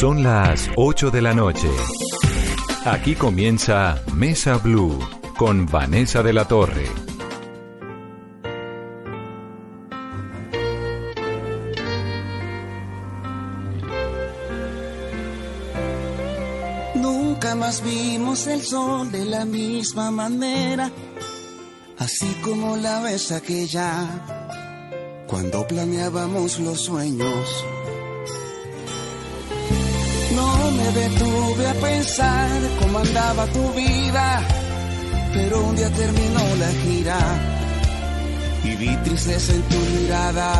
Son las 8 de la noche. Aquí comienza Mesa Blue con Vanessa de la Torre. Nunca más vimos el sol de la misma manera, así como la vez aquella, cuando planeábamos los sueños. Detuve a pensar cómo andaba tu vida, pero un día terminó la gira y vi tristeza en tu mirada.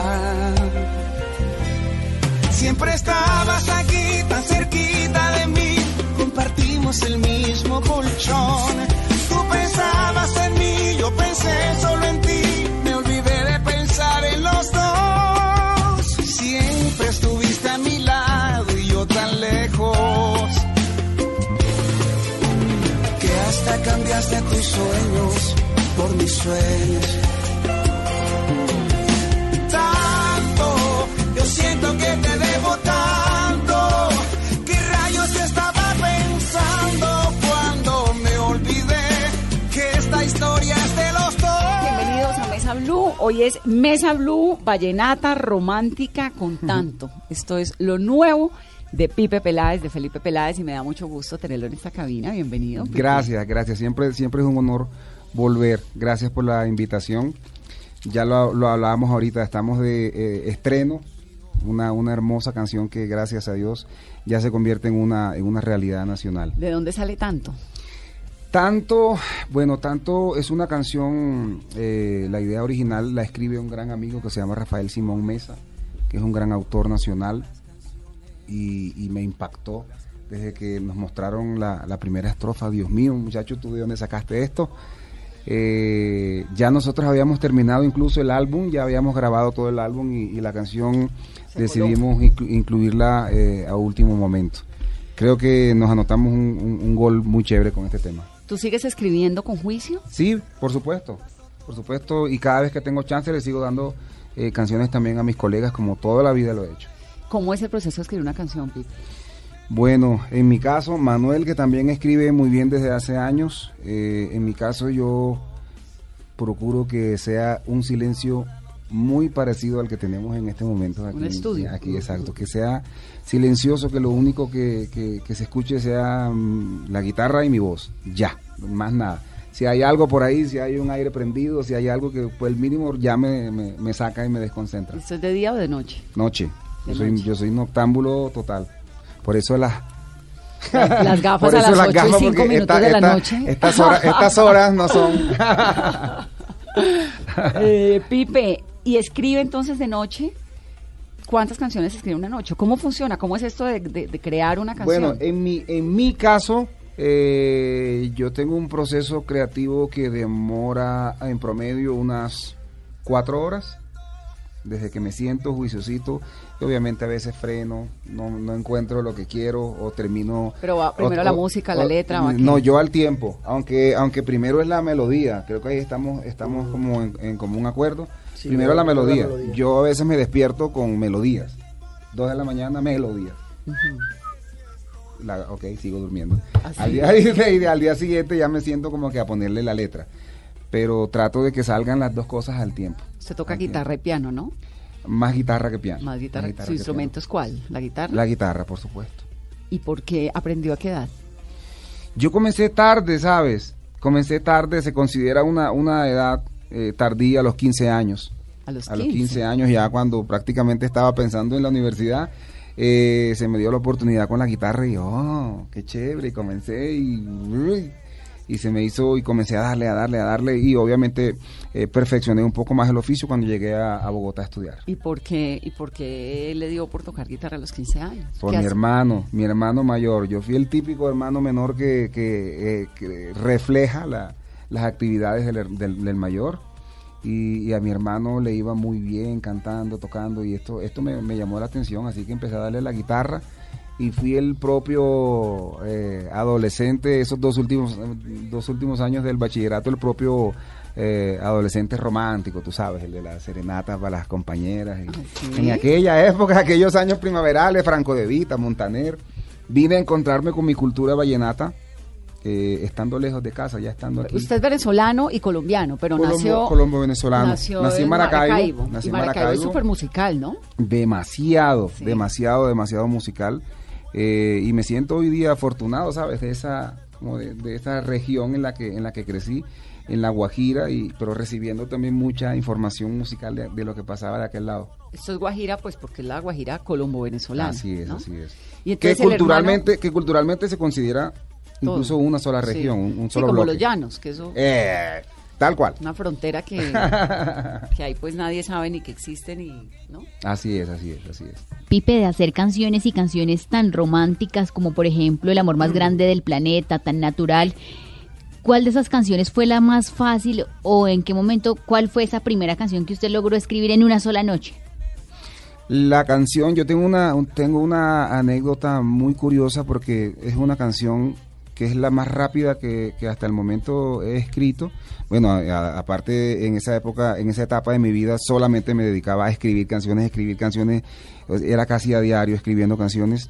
Siempre estabas aquí, tan cerquita de mí, compartimos el mismo colchón. Tú pensabas en mí, yo pensé solo en ti, cambiaste tus sueños por mis sueños. Tanto, yo siento que te debo tanto. ¿Qué rayos estaba pensando cuando me olvidé que esta historia es de los dos? Bienvenidos a Mesa Blue. Hoy es Mesa Blue, vallenata romántica con tanto. Esto es lo nuevo de Pipe Peláez, de Felipe Peláez, y me da mucho gusto tenerlo en esta cabina. Bienvenido. Pipe. Gracias, gracias. Siempre, siempre es un honor volver. Gracias por la invitación. Ya lo, lo hablábamos ahorita, estamos de eh, estreno, una, una hermosa canción que gracias a Dios ya se convierte en una, en una realidad nacional. ¿De dónde sale tanto? Tanto, bueno, tanto es una canción, eh, la idea original la escribe un gran amigo que se llama Rafael Simón Mesa, que es un gran autor nacional y, y me impactó desde que nos mostraron la, la primera estrofa. Dios mío, muchacho, ¿tú de dónde sacaste esto? Eh, ya nosotros habíamos terminado incluso el álbum, ya habíamos grabado todo el álbum y, y la canción Se decidimos inclu- incluirla eh, a último momento. Creo que nos anotamos un, un- un gol muy chévere con este tema. ¿Tú sigues escribiendo con juicio? Sí, por supuesto, por supuesto, y cada vez que tengo chance le sigo dando eh, canciones también a mis colegas, como toda la vida lo he hecho. ¿Cómo es el proceso de escribir una canción, Pipe? Bueno, en mi caso, Manuel, que también escribe muy bien desde hace años, eh, en mi caso yo procuro que sea un silencio muy parecido al que tenemos en este momento aquí. Un estudio. Aquí, exacto, que sea silencioso, que lo único que, que- que se escuche sea mm, la guitarra y mi voz, ya, más nada. Si hay algo por ahí, si hay un aire prendido, si hay algo que pues el mínimo ya me, me- me saca y me desconcentra. ¿Esto es de día o de noche? Noche, yo soy, yo soy noctámbulo total. Por eso las Las gafas por a eso las las 8 y gafas, 5 porque minutos esta- de la esta- noche. Estas horas, estas horas no son. Eh, Pipe, ¿y escribe entonces de noche? ¿Cuántas canciones escribe una noche? ¿Cómo funciona? ¿Cómo es esto de, de- de crear una canción? bueno, en mi, en mi caso, eh, yo tengo un proceso creativo que demora en promedio unas cuatro horas. Desde que me siento juiciosito, y obviamente a veces freno, no, no encuentro lo que quiero o termino. Pero va primero la música, la letra. No, yo al tiempo, aunque aunque primero es la melodía, creo que ahí estamos estamos como en, en común acuerdo. Sí, primero la melodía. Yo a veces me despierto con melodías. Dos de la mañana, melodías. La- ok, sigo durmiendo. Así. Al día, y al día siguiente ya me siento como que a ponerle la letra. Pero trato de que salgan las dos cosas al tiempo. Se toca guitarra y piano, ¿no? Más guitarra que piano. Más guitarra. ¿Su que instrumento piano. es cuál? ¿La guitarra? La guitarra, por supuesto. ¿Y por qué aprendió a qué edad? Yo comencé tarde, ¿sabes? Comencé tarde, se considera una, una edad eh, tardía a los 15 años. A los a 15. los 15 años ya cuando prácticamente estaba pensando en la universidad, eh, se me dio la oportunidad con la guitarra y oh, qué chévere, y comencé y, uy, y se me hizo y comencé a darle, a darle, a darle y obviamente eh, perfeccioné un poco más el oficio cuando llegué a, a Bogotá a estudiar. ¿Y por qué, y por qué le dio por tocar guitarra a los 15 años? Por ¿Qué mi hace? hermano, mi hermano mayor. Yo fui el típico hermano menor que, que, eh, que refleja la- las actividades del, del- del mayor. Y, y a mi hermano le iba muy bien cantando, tocando, y esto, esto me, me llamó la atención, así que empecé a darle la guitarra y fui el propio eh, adolescente, esos dos últimos, dos últimos años del bachillerato, el propio eh, adolescente romántico, tú sabes, el de las serenatas para las compañeras. y- ¿sí? En aquella época, aquellos años primaverales, Franco de Vita, Montaner. vine a encontrarme con mi cultura vallenata, eh, estando lejos de casa, ya estando aquí. Usted es venezolano y colombiano, pero Colombo- nació... colombo-venezolano. nació Nací en Maracaibo, y nací en Maracaibo es Maracaibo. súper musical, ¿no? demasiado, Sí. demasiado, demasiado musical. Eh, y me siento hoy día afortunado, ¿sabes? De esa, como de, de esa región en la que, en la que crecí, en La Guajira, y, pero recibiendo también mucha información musical de, de lo que pasaba de aquel lado. Esto es Guajira, pues porque es la Guajira colombo-venezolana. así es, ¿no? así es. Y Que entonces culturalmente, que culturalmente se considera Todo. incluso una sola Sí. región, un, un Sí, solo como bloque. los llanos, que eso... Eh, tal cual. Una frontera que, que ahí pues nadie sabe ni que existen y... ¿no? Así es, así es, así es. Pipe, de hacer canciones y canciones tan románticas como por ejemplo El amor más grande del planeta, tan natural. ¿Cuál de esas canciones fue la más fácil o en qué momento, cuál fue esa primera canción que usted logró escribir en una sola noche? La canción, yo tengo una, un- tengo una anécdota muy curiosa porque es una canción que es la más rápida que, hasta el momento he escrito. Bueno, aparte en esa época, en esa etapa de mi vida, solamente me dedicaba a escribir canciones, escribir canciones, era casi a diario escribiendo canciones.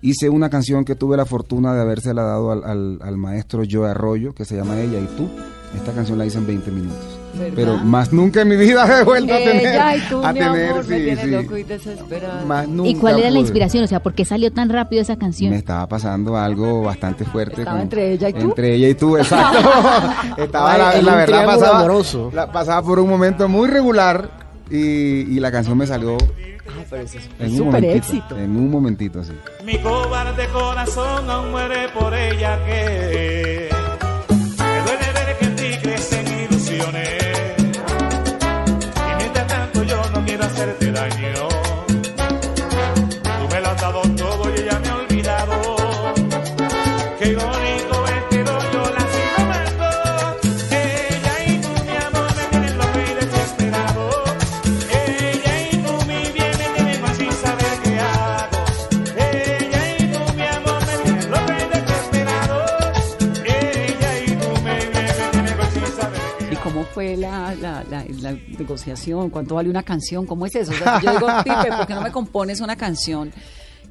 Hice una canción que tuve la fortuna de habérsela dado al, al, al maestro Joe Arroyo, que se llama Ella y tú. Esta canción la hice en 20 minutos. ¿Verdad? Pero más nunca en mi vida he vuelto a tener. Ella y tú, a mi tener, amor, me sí, tienes sí. loco y desesperado. Más ¿Y cuál era la inspiración? O sea, ¿por qué salió tan rápido esa canción? Me estaba pasando algo bastante fuerte. ¿Estaba entre ella y tú? Entre ella y tú, exacto. estaba, Ay, la, verdad, pasaba, amoroso. la- pasaba por un momento muy regular y, y la canción me salió Ah, pero eso es en un éxito. En un momentito, sí. Mi cobarde corazón aún muere por ella que no negociación? ¿Cuánto vale una canción? ¿Cómo es eso? O sea, si yo digo, Pipe, ¿por qué no me compones una canción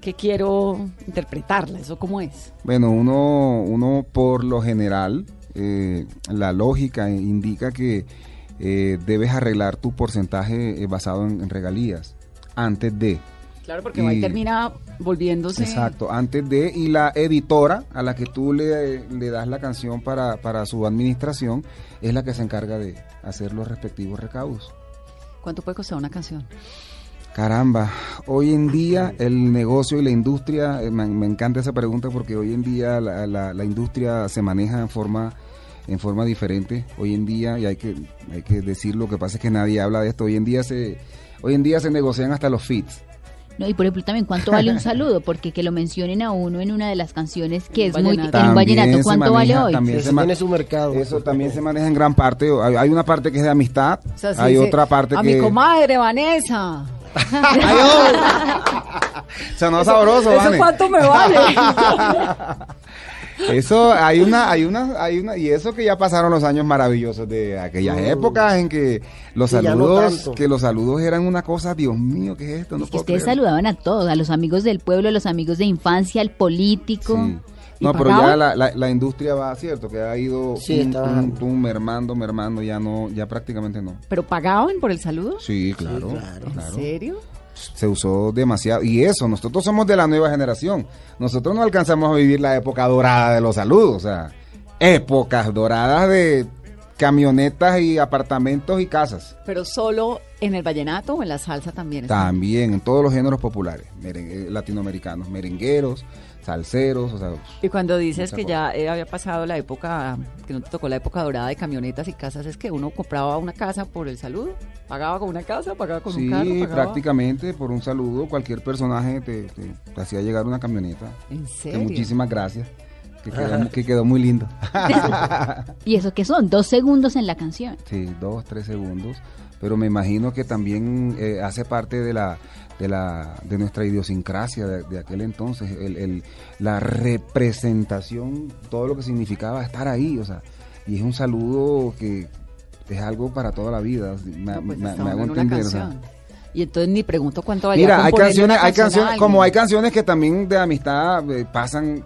que quiero interpretarla? ¿Eso cómo es? Bueno, uno, uno por lo general, eh, la lógica indica que eh, debes arreglar tu porcentaje eh, basado en, en regalías antes de. Claro, porque ahí termina volviéndose... Exacto, antes de, y la editora a la que tú le, le das la canción para, para su administración es la que se encarga de hacer los respectivos recaudos. ¿Cuánto puede costar una canción? Caramba, hoy en día el negocio y la industria, eh, me, encanta esa pregunta porque hoy en día la, la- la industria se maneja en forma en forma diferente. Hoy en día, y hay que, hay que decir lo que pasa es que nadie habla de esto, hoy en día se, hoy en día se negocian hasta los feeds. No, y por ejemplo también cuánto vale un saludo, porque que lo mencionen a uno en una de las canciones que es muy Vallenato. en un vallenato, ¿cuánto maneja- vale hoy? también Eso se tiene su mercado. Eso también se maneja en gran parte. Hay, hay una parte que es de amistad, O sea, si hay otra parte A que... mi comadre, Vanessa. Sonó sabroso, ¿Eso cuánto me vale? Eso, hay una, hay una, hay una, y eso que ya pasaron los años maravillosos de aquellas épocas en que los Sí, no saludos, que los saludos eran una cosa, Dios mío, ¿qué es esto? No Es que ustedes creer. saludaban a todos, a los amigos del pueblo, a los amigos de infancia, al político. Sí. ¿Y No, pero ya la, la, la industria va, cierto, que ha ido Sí, bajando. tum, mermando, mermando, ya no, ya prácticamente no. ¿Pero pagaban por el saludo? Sí, claro, claro. ¿En claro. serio? Se usó demasiado. Y eso, nosotros somos de la nueva generación. Nosotros no alcanzamos a vivir la época dorada de los saludos. O sea, épocas doradas de camionetas y apartamentos y casas. ¿Pero solo en el vallenato o en la salsa también? También en todos los géneros populares, merengue- latinoamericanos, merengueros, salseros, o sea, Y cuando dices que cosa. ya eh, había pasado la época, que no te tocó la época dorada de camionetas y casas, es que uno compraba una casa por el saludo, pagaba con una casa, pagaba con un sí, carro, pagaba... prácticamente por un saludo, cualquier personaje te, te- te hacía llegar una camioneta. ¿En Que serio? muchísimas gracias, que quedó, que quedó muy lindo. ¿Y eso qué son? Dos segundos en la canción. Sí, dos, tres segundos. Pero me imagino que también eh, hace parte de la de la de nuestra idiosincrasia de, de aquel entonces, el, el- la representación, todo lo que significaba estar ahí, o sea, y es un saludo que es algo para toda la vida. Me, No, pues me- está me hago entender. o sea. Y entonces ni pregunto cuánto valía Mira, hay componerle canciones, hay a canciones, como hay canciones que también de amistad eh, pasan.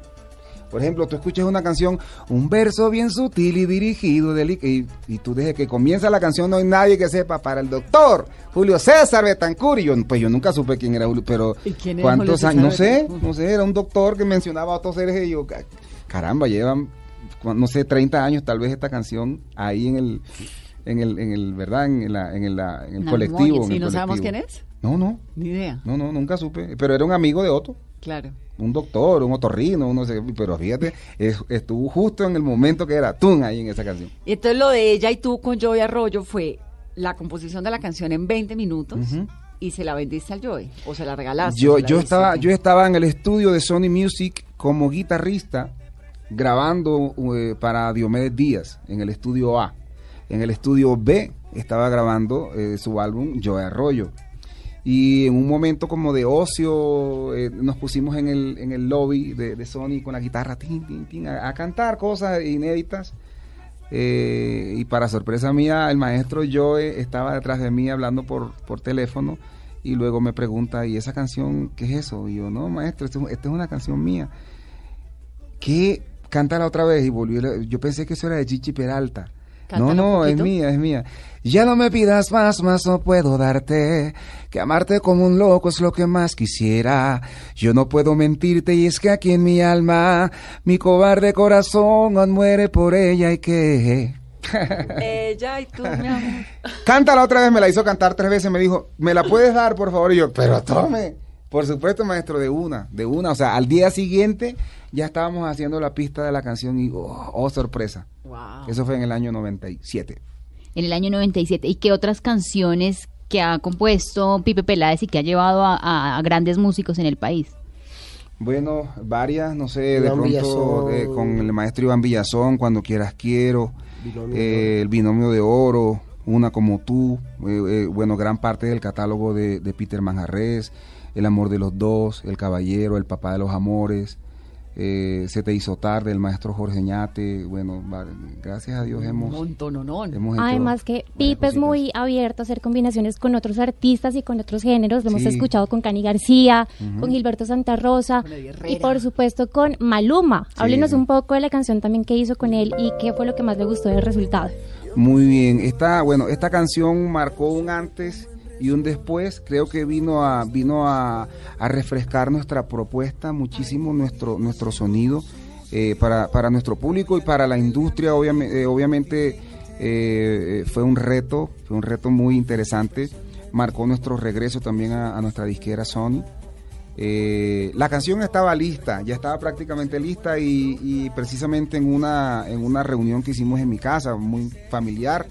Por ejemplo, tú escuchas una canción, un verso bien sutil y dirigido, y, y tú desde que comienza la canción no hay nadie que sepa para el doctor Julio César Betancur. Y yo, pues yo nunca supe quién era Julio, pero ¿Y quién cuántos años, no sé, no sé, era un doctor que mencionaba a otros seres y yo, ca- caramba, llevan, no sé, 30 años tal vez esta canción ahí en el, en el, en el, ¿verdad? En, la, en el, la- en el La colectivo. ¿Y el no sabemos quién es? No, no, Ni idea. no, no, nunca supe. Pero era un amigo de Otto, Claro. un doctor, un otorrino, uno sé, pero fíjate, es- estuvo justo en el momento que era Tun ahí en esa canción. Y entonces lo de ella y tú con Joey Arroyo fue la composición de la canción en 20 minutos y se la vendiste al Joey o se la regalaste. Yo, la yo estaba, yo estaba en el estudio de Sony Music como guitarrista grabando eh, para Diomedes Díaz en el estudio A. En el estudio B estaba grabando eh, su álbum Joe Arroyo. Y en un momento como de ocio eh, nos pusimos en el, en el lobby de, Sony con la guitarra tin, a, cantar cosas inéditas. Eh, y para sorpresa mía, el maestro Joe estaba detrás de mí hablando por, por teléfono y luego me pregunta, ¿y esa canción qué es eso? Y yo, no, maestro, esta es una canción mía. ¿Qué? Cántala otra vez y volvió. la- Yo pensé que eso era de Chichi Peralta. No, no, es mía, es mía. Ya no me pidas más, más no puedo darte. Que amarte como un loco es lo que más quisiera. Yo no puedo mentirte y es que aquí en mi alma, mi cobarde corazón aún muere por ella y que... Ella y tú, mi amor. Cántala otra vez, me la hizo cantar tres veces, me dijo, ¿me la puedes dar, por favor? Y yo, pero tome. Por supuesto, maestro, de una, de una. O sea, al día siguiente ya estábamos haciendo la pista de la canción y, oh, oh, sorpresa. Wow. Eso fue en el año 97. En el año 97. ¿Y qué otras canciones que ha compuesto Pipe Peláez y que ha llevado a, a- a grandes músicos en el país? Bueno, varias, no sé, de pronto eh, con el maestro Iván Villazón, Cuando quieras quiero, Binomio eh, El binomio de oro, Una como tú, eh, eh, bueno, gran parte del catálogo de, de Peter Manjarres, El amor de los dos, El caballero, El papá de los amores, eh, Se te hizo tarde, El maestro Jorge Ñate, bueno, gracias a Dios Un hemos, montón, no, no. hemos Además que Pipe es muy abierto a hacer combinaciones con otros artistas y con otros géneros. Lo hemos escuchado con Cani García, con Gilberto Santa Rosa y por supuesto con Maluma. Sí, Háblenos sí. un poco de la canción también que hizo con él y qué fue lo que más le gustó del resultado. Muy bien, esta, bueno, esta canción marcó un antes y un después. Creo que vino a, vino a, refrescar nuestra propuesta, muchísimo nuestro, nuestro sonido eh, para, para nuestro público y para la industria. Obviamente, obviamente eh, fue un reto, fue un reto muy interesante. Marcó nuestro regreso también a, nuestra disquera Sony. Eh, la canción estaba lista, ya estaba prácticamente lista y, y precisamente en una, en una reunión que hicimos en mi casa, muy familiar,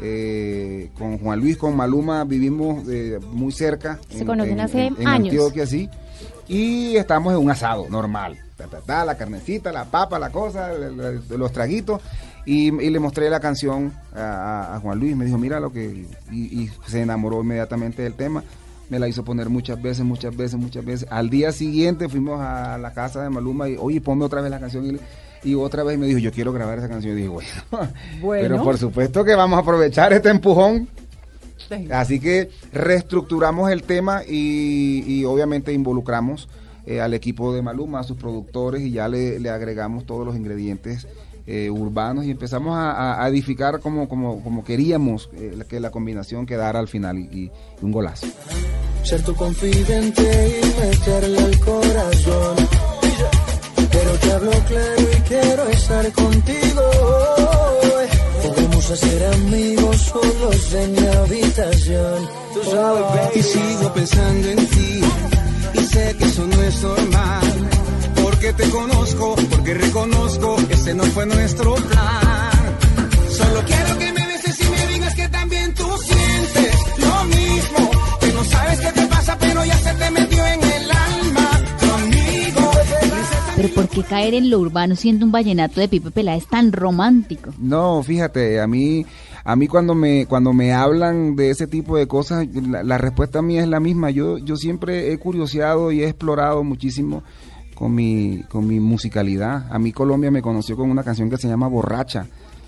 eh, con Juan Luis, con Maluma, vivimos eh, muy cerca. Se conocen hace años. Antioquia, sí. Y estamos en un asado normal. Ta, ta, ta, la carnecita, la papa, la cosa, los traguitos. Y, y le mostré la canción a, Juan Luis. Me dijo, mira lo que. Y, y se enamoró inmediatamente del tema. Me la hizo poner muchas veces, muchas veces, muchas veces. Al día siguiente fuimos a la casa de Maluma y, oye, ponme otra vez la canción. Y, le- y otra vez me dijo, yo quiero grabar esa canción. Y dije, bueno, Bueno. pero por supuesto que vamos a aprovechar este empujón Así que reestructuramos el tema y, y obviamente involucramos eh, al equipo de Maluma, a sus productores y ya le, le agregamos todos los ingredientes eh, urbanos y empezamos a, a- a edificar como, como, como queríamos eh, que la combinación quedara al final y, y un golazo. ser tu confidente y meterle al corazón. Pero te hablo claro y quiero estar contigo. Podemos hacer amigos solos en mi habitación. Tú sabes, baby. Y sigo pensando en ti y sé que eso no es normal. Porque te conozco, porque reconozco, ese no fue nuestro plan. Solo quiero que me beses y me digas que también tú sientes ¿por qué caer en lo urbano siendo un vallenato de Pipe Peláez tan romántico? No, fíjate, a mí, a mí cuando me, cuando me hablan de ese tipo de cosas, la, la respuesta mía es la misma. Yo, yo siempre he curioseado y he explorado muchísimo con mi, con mi musicalidad. A mí Colombia me conoció con una canción que se llama Borracha.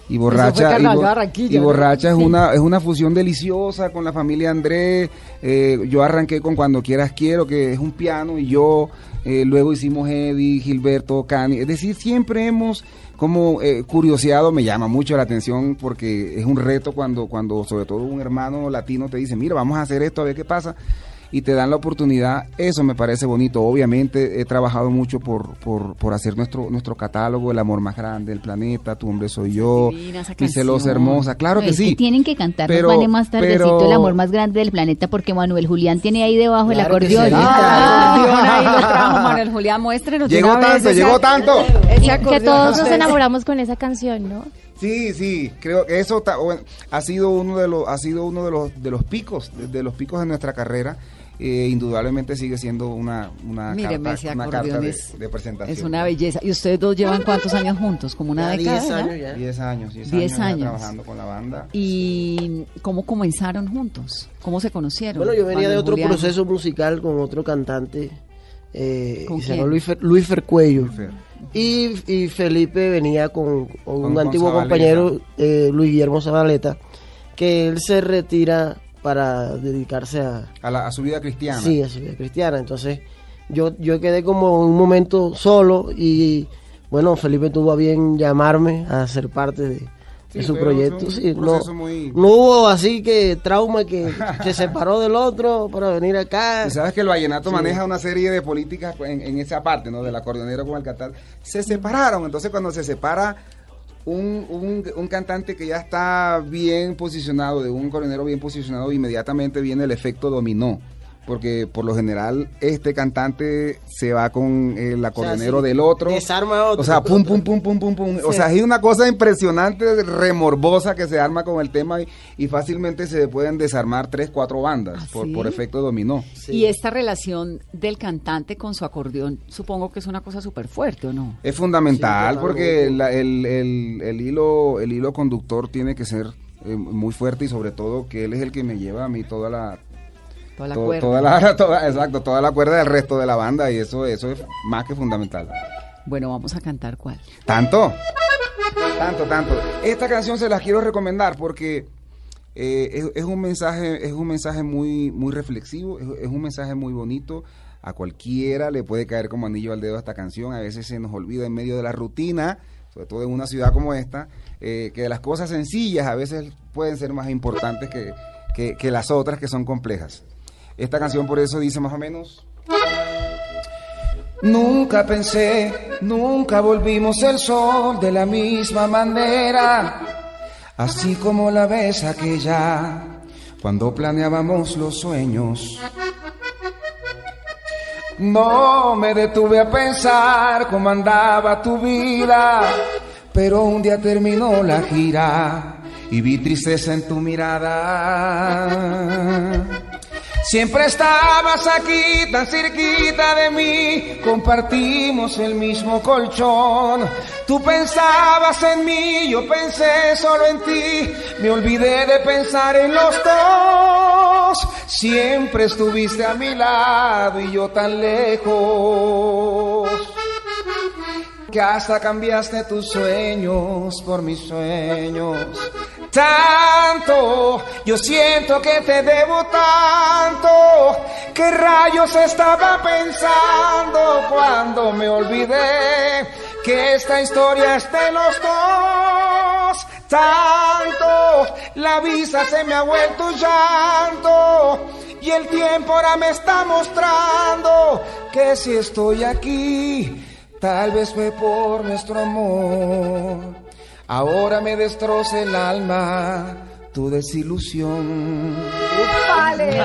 Y borracha, y, borracha es una es una fusión deliciosa con la familia Andrés. Eh, yo arranqué con Cuando quieras quiero, que es un piano y yo. Eh, luego hicimos Eddie, Gilberto, Cani. Es decir, siempre hemos como eh, curioseado. Me llama mucho la atención porque es un reto cuando cuando sobre todo un hermano latino te dice, mira, vamos a hacer esto a ver qué pasa y te dan la oportunidad, eso me parece bonito. Obviamente he trabajado mucho por, por, por hacer nuestro, nuestro catálogo, El amor más grande del planeta, Tu hombre soy yo, Mi celosa hermosa, claro que Es sí. tienen que cantar Pero- Vane más tardecito pero- el amor más grande del planeta porque Manuel Julián tiene ahí debajo el Claro que acordeón. sí. Ah, ahí lo trajo Manuel Julián, muéstrenos. Llegó vez tanto, llegó tanto. que todos nos enamoramos con esa canción, ¿no? Sí, sí, creo que eso ta- bueno, ha sido uno de los ha sido uno de los de los picos de, de los picos de nuestra carrera. Eh, indudablemente sigue siendo una una Míreme, carta, una carta de, es, de presentación. es una belleza. ¿Y ustedes dos llevan cuántos años juntos? ¿Como una Ya década? 10 ya? años ya. 10 años, 10 Diez años, trabajando con la banda. ¿Y cómo comenzaron juntos? ¿Cómo se conocieron? Bueno, yo venía de otro Julián? proceso musical con otro cantante. Eh, ¿Con que se llama? Luis, Fer- Luis Fercuello. Fer. Y, y Felipe venía con, con Con- un con antiguo Zabaleta. compañero, eh, Luis Guillermo Zabaleta, que él se retira para dedicarse a, A, la- a su vida cristiana. sí, a su vida cristiana. Entonces, yo, yo quedé como un momento solo y, bueno, Felipe tuvo a bien llamarme a ser parte de, de Sí, su proyecto. Sí, no, muy- no hubo así que trauma que se separó del otro para venir acá. Y sabes que el vallenato Sí. maneja una serie de políticas en, en esa parte, ¿no? Del acordeonero con el. Se separaron, entonces cuando se separa un, un, un cantante que ya está bien posicionado, de un acordeonero bien posicionado, inmediatamente viene el efecto dominó. Porque por lo general este cantante se va con el acordeonero sí, del otro. desarma a otro. O sea, pum, pum, pum, pum, pum, pum. O sea, hay una cosa impresionante, remorbosa que se arma con el tema y, y fácilmente se pueden desarmar tres, cuatro bandas ¿Ah, por, sí? por efecto dominó. Sí. Y esta relación del cantante con su acordeón, supongo que es una cosa súper fuerte, ¿o no? Es fundamental Sí, porque la- el, el- el hilo el hilo conductor tiene que ser eh, muy fuerte y sobre todo que él es el que me lleva a mí toda la, Toda la to- cuerda. toda la toda- exacto toda la cuerda del resto de la banda y eso eso es más que fundamental. Bueno, vamos a cantar cuál. tanto tanto tanto. Esta canción se las quiero recomendar porque eh, es, es un mensaje es un mensaje muy muy reflexivo es, es un mensaje muy bonito. A cualquiera le puede caer como anillo al dedo esta canción. A veces se nos olvida en medio de la rutina sobre todo en una ciudad como esta eh, que las cosas sencillas a veces pueden ser más importantes que, que, que las otras que son complejas esta canción por eso dice más o menos Nunca pensé, nunca volvimos el sol de la misma manera, así como la vez aquella, cuando planeábamos los sueños. No me detuve a pensar cómo andaba tu vida, pero un día terminó la gira y vi tristeza en tu mirada. Siempre estabas aquí, tan cerquita de mí, compartimos el mismo colchón. Tú pensabas en mí, yo pensé solo en ti, me olvidé de pensar en los dos. Siempre estuviste a mi lado y yo tan lejos que hasta cambiaste tus sueños por mis sueños. Tanto, yo siento que te debo tanto. ¿Qué rayos estaba pensando cuando me olvidé que esta historia es de los dos? Tanto, la visa se me ha vuelto llanto. Y el tiempo ahora me está mostrando que si estoy aquí, Tal vez fue por nuestro amor. Ahora me destroza el alma tu desilusión. Vale.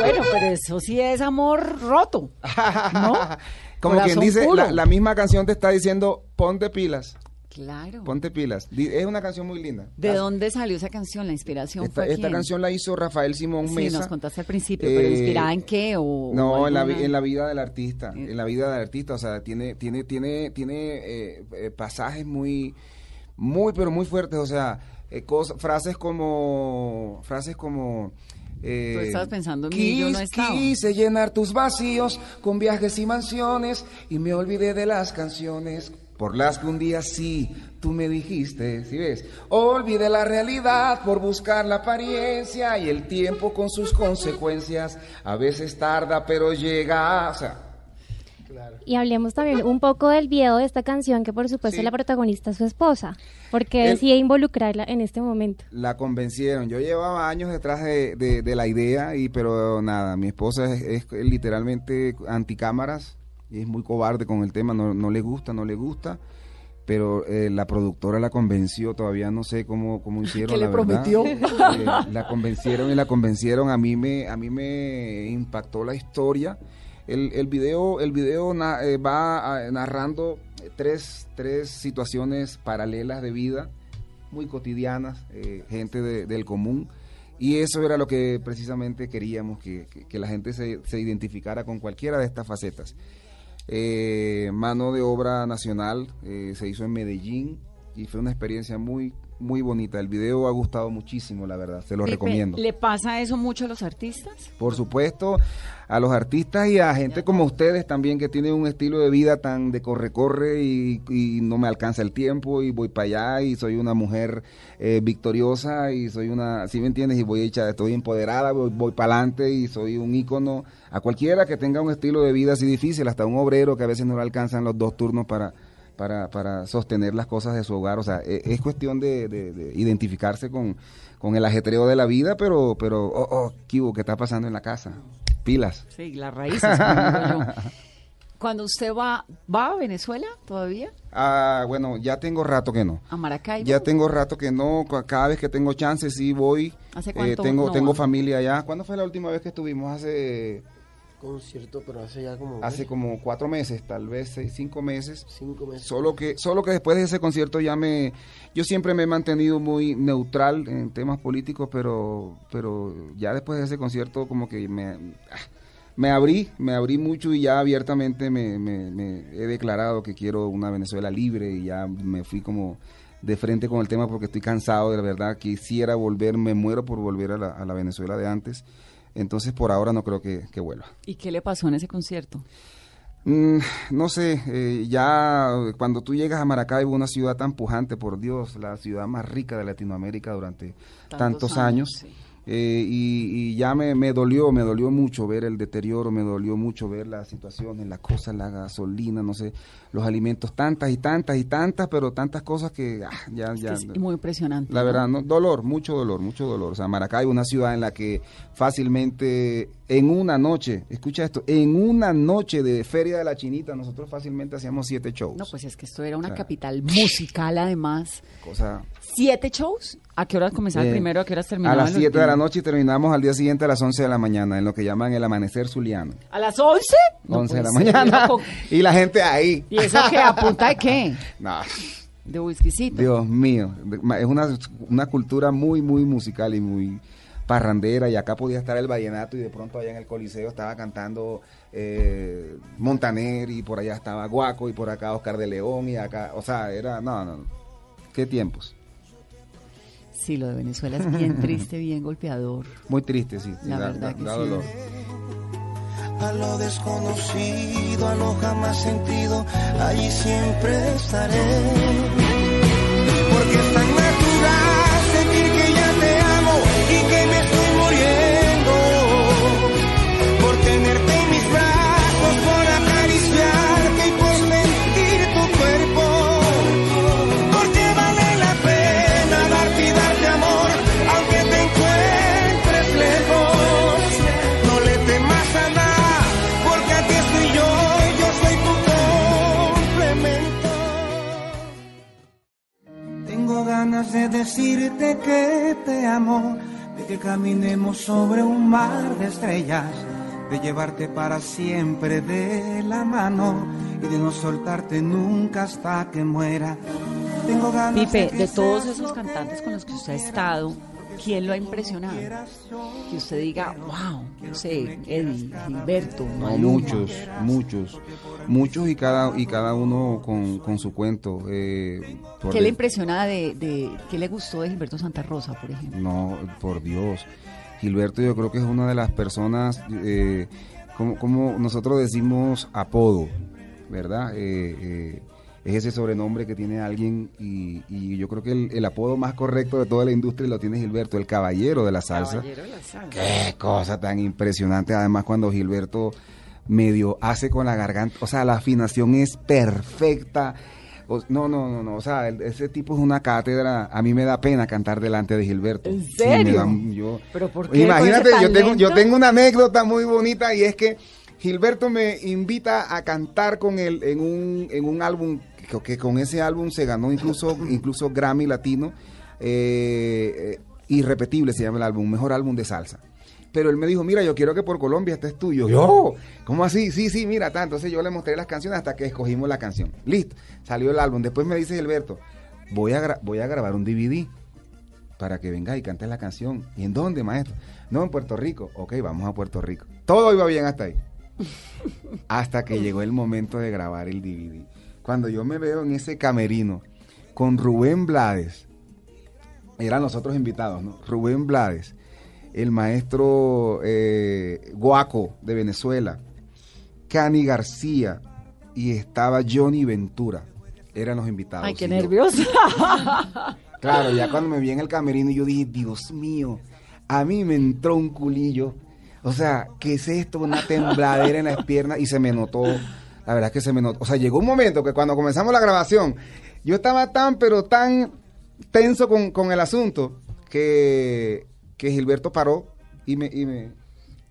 bueno, pero eso sí es amor roto. ¿No? Como quien dice, la, la misma canción te está diciendo, ponte pilas, Claro. ponte pilas. Es una canción muy linda. ¿De dónde salió esa canción? La inspiración Esta, fue esta quién? canción la hizo Rafael Simón Sí, Mesa. nos contaste al principio, pero Eh, ¿inspirada en qué? O, No, o en la, en vida del artista, Eh. en la vida del artista, o sea, tiene, tiene, tiene, tiene eh, pasajes muy, muy, pero muy fuertes, o sea, eh, cosas, frases como, frases como. eh, Tú estabas pensando en mí, yo no Quis- estaba. Quise llenar tus vacíos con viajes y mansiones y me olvidé de las canciones por las que un día sí tú me dijiste, ¿sí ves? Olvidé la realidad por buscar la apariencia y el tiempo con sus consecuencias. A veces tarda, pero llega. O sea, Y hablemos también un poco del video de esta canción, que por supuesto Sí. la protagonista es su esposa. porque El- decide involucrarla en este momento? la convencieron. Yo llevaba años detrás de, de- de la idea, y pero nada, mi esposa es, es literalmente anticámaras y es muy cobarde con el tema, no, no le gusta, no le gusta. Pero eh, la productora la convenció, todavía no sé cómo, cómo hicieron. ¿Qué le la verdad. prometió? Eh, la convencieron y la convencieron. A mí me, a mí me impactó la historia. El, el video, el video eh, va ah, narrando tres, tres situaciones paralelas de vida, muy cotidianas, eh, gente de- del común. Y eso era lo que precisamente queríamos, que, que- la gente se, se identificara con cualquiera de estas facetas. Eh, mano de obra nacional, eh, se hizo en Medellín y fue una experiencia muy, muy bonita. El video ha gustado muchísimo, la verdad, se lo Pipe, recomiendo. ¿Le pasa eso mucho a los artistas? Por supuesto, a los artistas y a gente como ustedes también que tienen un estilo de vida tan de corre-corre y, y no me alcanza el tiempo y voy para allá y soy una mujer eh, victoriosa y soy una, ¿sí me entiendes? Y voy hecha, estoy empoderada, voy, voy para adelante y soy un ícono. A cualquiera que tenga un estilo de vida así difícil, hasta un obrero que a veces no le alcanzan los dos turnos para... Para, para sostener las cosas de su hogar, o sea, e- es, cuestión de, de- de identificarse con, con el ajetreo de la vida, pero, pero, oh, oh, Kibo, ¿qué está pasando en la casa? Pilas. Sí, las raíces. Cuando usted va, ¿va a Venezuela todavía? Ah, bueno, ya tengo rato que no. ¿A Maracaibo? Ya tengo rato que no. Cada vez que tengo chance sí voy. ¿Hace Eh, cuánto tengo no tengo va? familia allá. ¿Cuándo fue la última vez que estuvimos? Hace concierto, pero hace ya como hace como cuatro meses, tal vez seis, cinco meses. cinco meses. Solo que solo que después de ese concierto ya me yo siempre me he mantenido muy neutral en temas políticos, pero pero ya después de ese concierto como que me ah, me abrí, me abrí mucho y ya abiertamente me, me- me he declarado que quiero una Venezuela libre y ya me fui como de frente con el tema porque estoy cansado de la verdad, quisiera volver, me muero por volver a la, a la Venezuela de antes, entonces por ahora no creo que, que vuelva. ¿Y qué le pasó en ese concierto? Mm, no sé, eh, ya cuando tú llegas a Maracaibo, una ciudad tan pujante, por Dios, la ciudad más rica de Latinoamérica durante tantos, años, sí. Eh, y, y ya me, me dolió, me dolió mucho ver el deterioro, me dolió mucho ver las situaciones, las cosas, la gasolina, no sé, los alimentos, tantas y tantas y tantas, pero tantas cosas que ah, ya, Es que ya. es muy impresionante. La ¿no? verdad, no, dolor, mucho dolor, mucho dolor. O sea, Maracaibo, una ciudad en la que fácilmente, en una noche, escucha esto, en una noche de Feria de la Chinita, nosotros fácilmente hacíamos siete shows. No, pues es que esto era una O sea, capital musical además. Cosa, ¿Siete shows? ¿A qué horas comenzaba el eh, primero? ¿A qué horas a terminaba? las el 7 de la noche y terminamos al día siguiente a las 11 de la mañana, en lo que llaman el amanecer zuliano. ¿A las once? No 11 de la mañana. loco. Y la gente ahí. ¿Y eso qué? ¿A punta de qué? No, De whiskycito. Dios mío, es una, una cultura muy, muy musical y muy parrandera y acá podía estar el vallenato y de pronto allá en el Coliseo estaba cantando eh, Montaner y por allá estaba Guaco y por acá Oscar de León y acá, o sea, era, no, no. qué tiempos, Sí, lo de Venezuela es bien triste, bien golpeador. muy triste, sí, sí, La da, verdad da- que da sí. dolor. a lo desconocido, a lo jamás sentido, allí siempre estaré. Ganas de decirte que te amo, de que caminemos sobre un mar de estrellas, de llevarte para siempre de la mano y de no soltarte nunca hasta que muera. Tengo ganas Pipe, que de todos esos cantantes con los que usted ha estado, ¿quién lo ha impresionado? Que usted diga, wow, no sé, Eddie, Gilberto, No, muchos, muchos, muchos y cada y cada uno con, con su cuento. eh, ¿Qué le impresiona de, de, qué le gustó de Gilberto Santa Rosa, por ejemplo? No, por Dios. Gilberto yo creo que es una de las personas, eh, como, como nosotros decimos apodo, ¿verdad? Eh, es ese sobrenombre que tiene alguien y, y yo creo que el, el apodo más correcto de toda la industria lo tiene Gilberto, el caballero de la salsa. Caballero de la salsa. Qué cosa tan impresionante. Además, cuando Gilberto medio hace con la garganta, o sea, la afinación es perfecta. No, no, no, no, o sea, ese tipo es una cátedra. A mí me da pena cantar delante de Gilberto. ¿En Sí, me serio? da- yo- ¿Pero por qué? Imagínate, ¿Con ese yo tengo, yo tengo una anécdota muy bonita y es que Gilberto me invita a cantar con él en un, en un álbum que, que con ese álbum se ganó incluso, incluso Grammy Latino. eh, eh, Irrepetible se llama el álbum, mejor álbum de salsa. Pero él me dijo, mira, yo quiero que por Colombia estés tuyo. Yo, ¿cómo así? Sí, sí, mira, está. Entonces yo le mostré las canciones hasta que escogimos la canción. Listo, salió el álbum. Después me dice Gilberto, voy a, voy a grabar un DVD para que vengas y cantes la canción. ¿Y en dónde, maestro? No, en Puerto Rico. Ok, vamos a Puerto Rico. Todo iba bien hasta ahí. Hasta que llegó el momento de grabar el DVD. Cuando yo me veo en ese camerino con Rubén Blades, eran los otros invitados, ¿no? Rubén Blades, el maestro eh, Guaco de Venezuela, Cani García y estaba Johnny Ventura. Eran los invitados. Ay, qué nerviosa. Claro, ya cuando me vi en el camerino yo dije, Dios mío, a mí me entró un culillo. O sea, ¿qué es esto? Una tembladera en las piernas y se me notó, la verdad es que se me notó. O sea, llegó un momento que cuando comenzamos la grabación, yo estaba tan, pero tan tenso con, con el asunto que, que Gilberto paró y me... Y me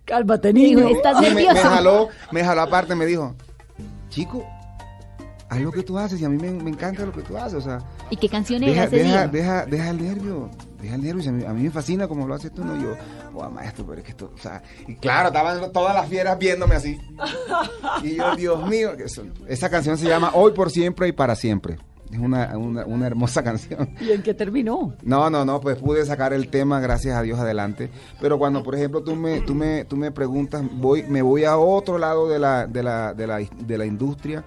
Cálmate, Dijo, niño. estás y me, me jaló, me jaló aparte, me dijo, chico, haz lo que tú haces y a mí me, me encanta lo que tú haces. O sea, ¿Y qué canción deja, era ese deja, día? deja, deja el nervio, deja el nervio. si A mí, a mí me fascina como lo haces tú, ¿no? Yo, oh, maestro, pero es que esto, o sea, y claro, estaban todas las fieras viéndome así. Y yo, Dios mío, que eso- esa canción se llama Hoy por siempre y para siempre. Es una, una, una hermosa canción. ¿Y en qué terminó? No, no, no, pues pude sacar el tema, gracias a Dios, adelante. Pero cuando, por ejemplo, tú me, tú me, tú me preguntas, voy, me voy a otro lado de la, de la, de la, de la industria,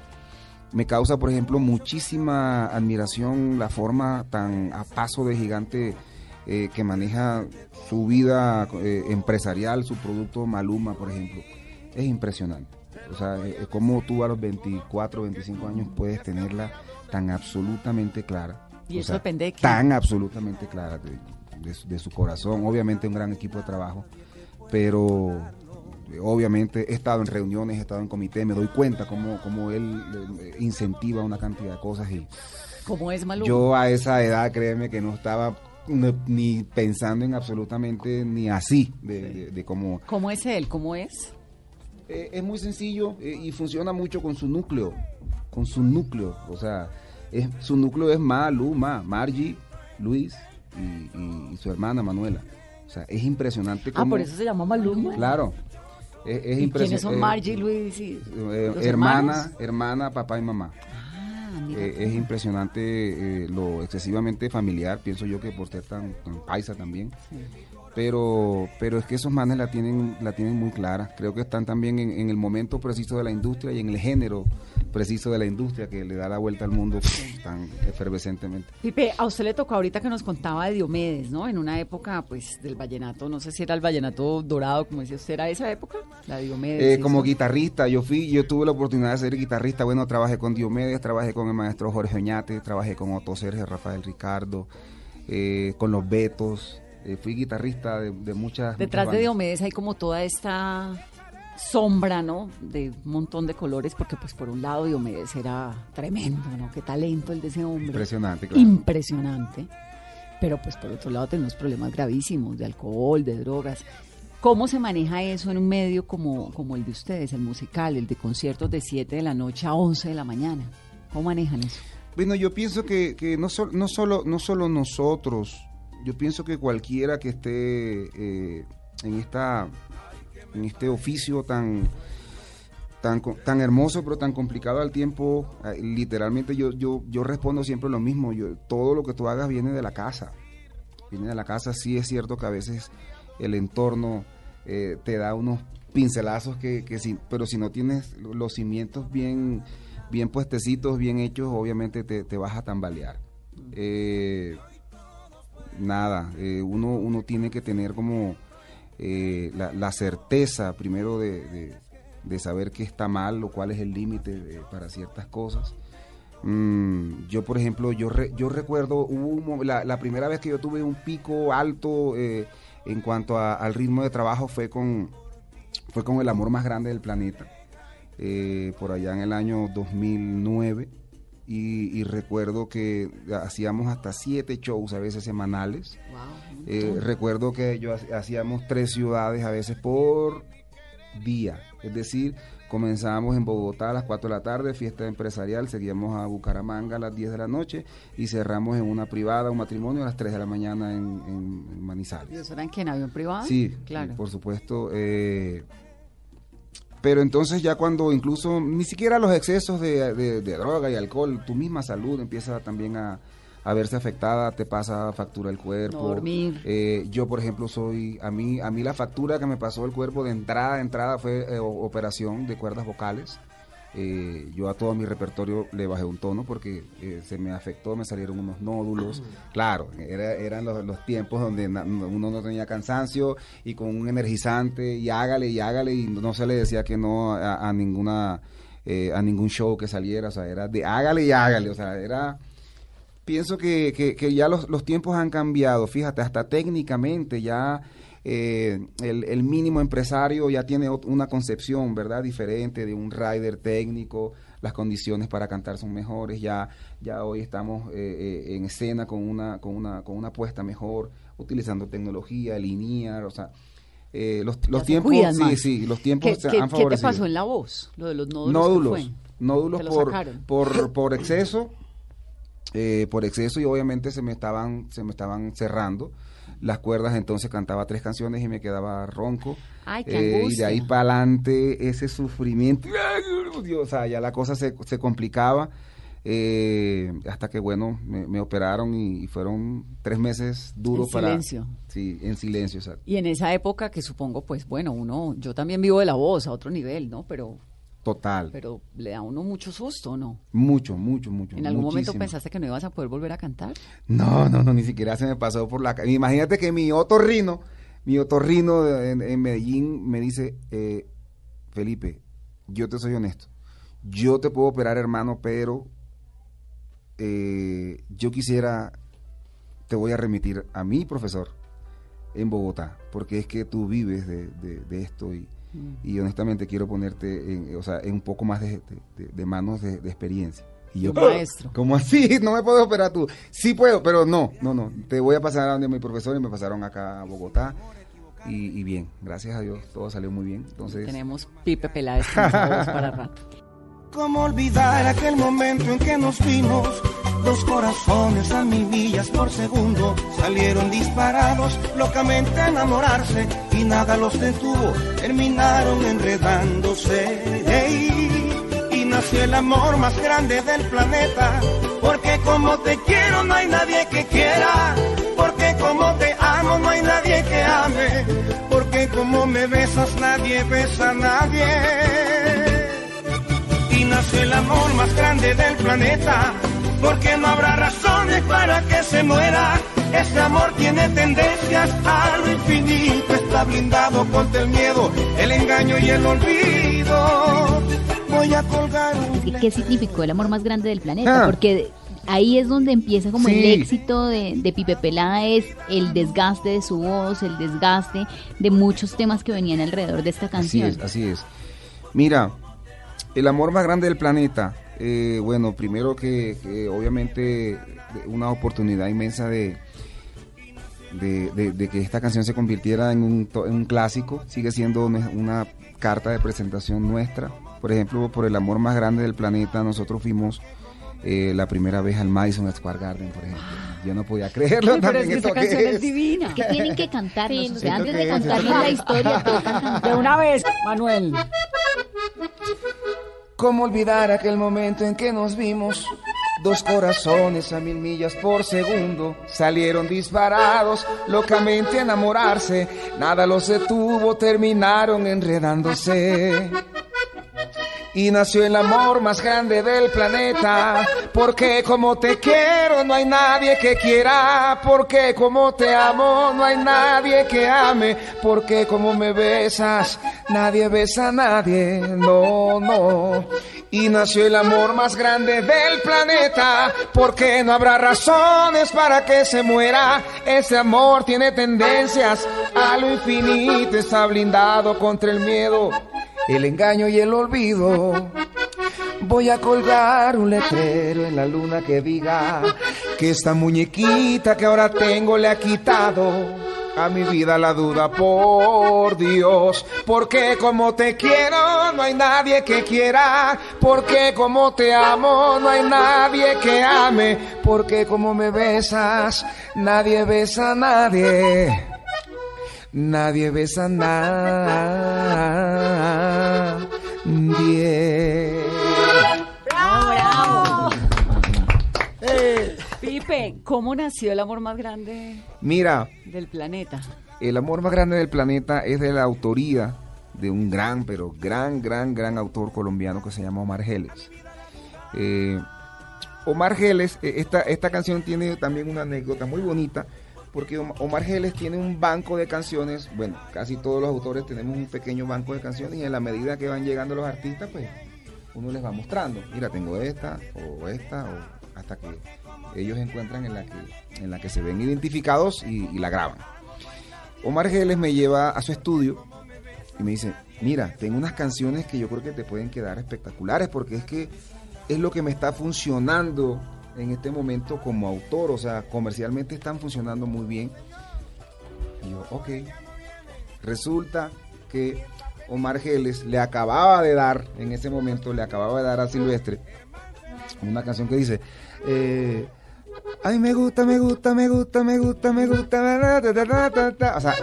me causa, por ejemplo, muchísima admiración la forma tan a paso de gigante eh, que maneja su vida eh, empresarial, su producto Maluma, por ejemplo. Es impresionante. O sea, eh, cómo tú a los 24, 25 años puedes tenerla tan absolutamente clara. ¿Y eso sea, depende de qué? Tan absolutamente clara de, de su- de su corazón. Obviamente un gran equipo de trabajo, pero eh, obviamente he estado en reuniones, he estado en comité, me doy cuenta cómo, cómo él eh, incentiva una cantidad de cosas y ¿Cómo es Maluma? yo a esa edad, créeme que no estaba no- ni pensando en absolutamente ni así de, de- de cómo... ¿Cómo es él? ¿Cómo es? Eh, es muy sencillo eh, y funciona mucho con su núcleo, con su núcleo, o sea, es, su núcleo es Maluma, Margie, Luis y, y- y su hermana Manuela. O sea, es impresionante Ah, cómo... por eso se llama Maluma. Claro. Es, es ¿Y quiénes son eh, Margie, Luis y eh, hermana, hermana, papá y mamá. Ah. Eh, es impresionante eh, lo excesivamente familiar, pienso yo que por ser tan, tan paisa también. Pero, pero es que esos manes la tienen, la tienen muy clara. Creo que están también en, en el momento preciso de la industria y en el género preciso de la industria que le da la vuelta al mundo pues, tan efervescentemente. Pipe, a usted le tocó ahorita que nos contaba de Diomedes, ¿no? En una época, pues, del vallenato, no sé si era el vallenato dorado, como decía usted, ¿era esa época? La de Diomedes. Eh, como guitarrista, yo fui, yo tuve la oportunidad de ser guitarrista. Bueno, trabajé con Diomedes, trabajé con el maestro Jorge Oñate, trabajé con Otto Sergio, Rafael Ricardo, eh, con los Betos. eh, fui guitarrista de, de muchas. Detrás muchas de. Diomedes hay como toda esta sombra, ¿no? De un montón de colores, porque pues por un lado Diomedes era tremendo, ¿no? Qué talento el de ese hombre. Impresionante, claro. Impresionante. Pero pues por otro lado tenemos problemas gravísimos de alcohol, de drogas. ¿Cómo se maneja eso en un medio como, como el de ustedes, el musical, el de conciertos de 7 de la noche a 11 de la mañana? ¿Cómo manejan eso? Bueno, yo pienso que, que no, sol- no, solo, no solo nosotros, yo pienso que cualquiera que esté eh, en, esta, en este oficio tan, tan, tan hermoso pero tan complicado al tiempo, eh, literalmente yo, yo, yo respondo siempre lo mismo, todo lo que tú hagas viene de la casa, viene de la casa, sí es cierto que a veces el entorno eh, te da unos pincelazos que, pero si no tienes los cimientos bien, bien puestecitos, bien hechos, obviamente te, te vas a tambalear. Eh, nada, uno, uno tiene que tener como eh, la, certeza primero de, de- saber qué está mal o cuál es el límite de- para ciertas cosas. Mm, yo, por ejemplo, yo, yo recuerdo hubo la, primera vez que yo tuve un pico alto eh, en cuanto al ritmo de trabajo fue con, fue con El Amor Más Grande del Planeta, eh, por allá en el año 2009. Y, y recuerdo que hacíamos hasta siete shows a veces semanales. Eh, recuerdo que yo ha- hacíamos tres ciudades a veces por día. Es decir, comenzábamos en Bogotá a las 4 de la tarde, fiesta empresarial, seguíamos a Bucaramanga a las 10 de la noche y cerramos en una privada, un matrimonio a las 3 de la mañana en, en- en ¿Y Manizales. eso era en qué? ¿En avión privado? Sí, claro. por supuesto. eh, pero entonces ya cuando incluso ni siquiera los excesos de, de- de droga y alcohol, tu misma salud empieza también a, a verse afectada, te pasa factura el cuerpo. No dormir. Eh, yo, por ejemplo, soy, a mí, a mí la factura que me pasó el cuerpo de entrada a entrada fue eh, operación de cuerdas vocales. Eh, yo a todo mi repertorio le bajé un tono porque eh, se me afectó, me salieron unos nódulos. Claro, era- eran los, los tiempos donde na- uno no tenía cansancio y con un energizante y hágale y hágale y no se le decía que no a, a ninguna eh, a ningún show que saliera, o sea, era de hágale y hágale, o sea, era pienso que, que- que ya los, los tiempos han cambiado, fíjate, hasta técnicamente ya eh, el, el mínimo empresario ya tiene una concepción, ¿verdad? Diferente de un rider técnico, las condiciones para cantar son mejores, ya, ya hoy estamos eh, eh, en escena con una, con, una, con una apuesta mejor, utilizando tecnología, linear, o sea, eh, los, los tiempos, cuidan sí, sí, los ¿Qué, tiempos se han qué te favorecido pasó en la voz? Lo de los nódulos. ¿qué nódulos, fue? nódulos por, por, por exceso, eh, por exceso y obviamente se me estaban, se me estaban cerrando las cuerdas, entonces cantaba tres canciones y me quedaba ronco. Ay, qué Eh, y de ahí para adelante ese sufrimiento, ¡ay, Dios! o sea, ya la cosa se, se complicaba. eh, hasta que bueno me, me operaron y, y fueron tres meses duros En para silencio. sí en silencio exacto. Y en esa época que supongo, pues bueno, uno, yo también vivo de la voz a otro nivel, ¿no? Pero, total pero le da a uno mucho susto, ¿no? mucho mucho mucho ¿En algún momento pensaste que no ibas a poder volver a cantar? No, no, no, ni siquiera se me pasó por la cabeza. Imagínate que mi otorrino, mi otorrino de- en, en Medellín me dice, eh, Felipe, yo te soy honesto, yo te puedo operar hermano, pero eh, yo quisiera, te voy a remitir a mi profesor en Bogotá, porque es que tú vives de, de- de esto y, y honestamente quiero ponerte en, o sea, en un poco más de, de- de- de manos de, de experiencia. Y yo, maestro. ¿Cómo así? No me puedes operar tú. Sí puedo, pero no, no, no. Te voy a pasar a donde mi profesor y me pasaron acá a Bogotá. Y, y bien, gracias a Dios, todo salió muy bien. Entonces, Tenemos Pipe Peláez para rato. ¿Cómo olvidar aquel momento en que nos vimos? Dos corazones a mil millas por segundo salieron disparados, locamente a enamorarse y nada los detuvo, terminaron enredándose. Y nació el amor más grande del planeta, porque como te quiero no hay nadie que quiera, porque como te amo no hay nadie que ame, porque como me besas nadie besa a nadie y nació el amor más grande del planeta, porque no habrá razones para que se muera. Este amor tiene tendencias a lo infinito, está blindado contra el miedo, el engaño y el olvido. Voy a colgar un Es que, ¿Qué significó el amor más grande del planeta? Ah. Porque ahí es donde empieza como Sí. el éxito de, de Pipe Peláez, el desgaste de su voz, el desgaste de muchos temas que venían alrededor de esta así canción. es, así es. Mira, el amor más grande del planeta. Eh, bueno, primero que, que obviamente una oportunidad inmensa de, de, de- de que esta canción se convirtiera en un, to- en un clásico. Sigue siendo una, una carta de presentación nuestra. Por ejemplo, por el amor más grande del planeta, nosotros fuimos eh, la primera vez al Madison Square Garden, por ejemplo. Yo no podía creerlo. Pero es que esta que canción es es. divina. Que tienen que cantarnos, Sí, o sea, ¿esto antes de contarnos la historia, tocan cantar. De una vez, Manuel. ¿Cómo olvidar aquel momento en que nos vimos? Dos corazones a mil millas por segundo salieron disparados, locamente a enamorarse. Nada los detuvo, terminaron enredándose. Y nació el amor más grande del planeta. Porque como te quiero no hay nadie que quiera. Porque como te amo no hay nadie que ame. Porque como me besas nadie besa a nadie. No, no. Y nació el amor más grande del planeta, porque no habrá razones para que se muera. Ese amor tiene tendencias a lo infinito, está blindado contra el miedo, el engaño y el olvido. Voy a colgar un letrero en la luna que diga que esta muñequita que ahora tengo le ha quitado a mi vida la duda, por Dios, porque como te quiero no hay nadie que quiera, porque como te amo no hay nadie que ame, porque como me besas nadie besa a nadie, nadie besa a nadie. Pipe, ¿cómo nació el amor más grande Mira, del planeta? el amor más grande del planeta es de la autoría de un gran, pero gran, gran, gran autor colombiano que se llama Omar Geles. Eh, Omar Geles, eh, esta, esta canción tiene también una anécdota muy bonita, porque Om- Omar Geles tiene un banco de canciones, bueno, casi todos los autores tenemos un pequeño banco de canciones y en la medida que van llegando los artistas, pues uno les va mostrando, mira, tengo esta o esta, o hasta que ellos encuentran en la que, en la que se ven identificados y, y la graban. Omar Geles me lleva a su estudio y me dice, mira, tengo unas canciones que yo creo que te pueden quedar espectaculares porque es que es lo que me está funcionando en este momento como autor, o sea, comercialmente están funcionando muy bien. Y yo, ok. Resulta que Omar Geles le acababa de dar, en ese momento, le acababa de dar a Silvestre una canción que dice, eh, ay, me gusta, me gusta, me gusta, me gusta, me gusta, ta, ta, ta, ta, ta". o sea,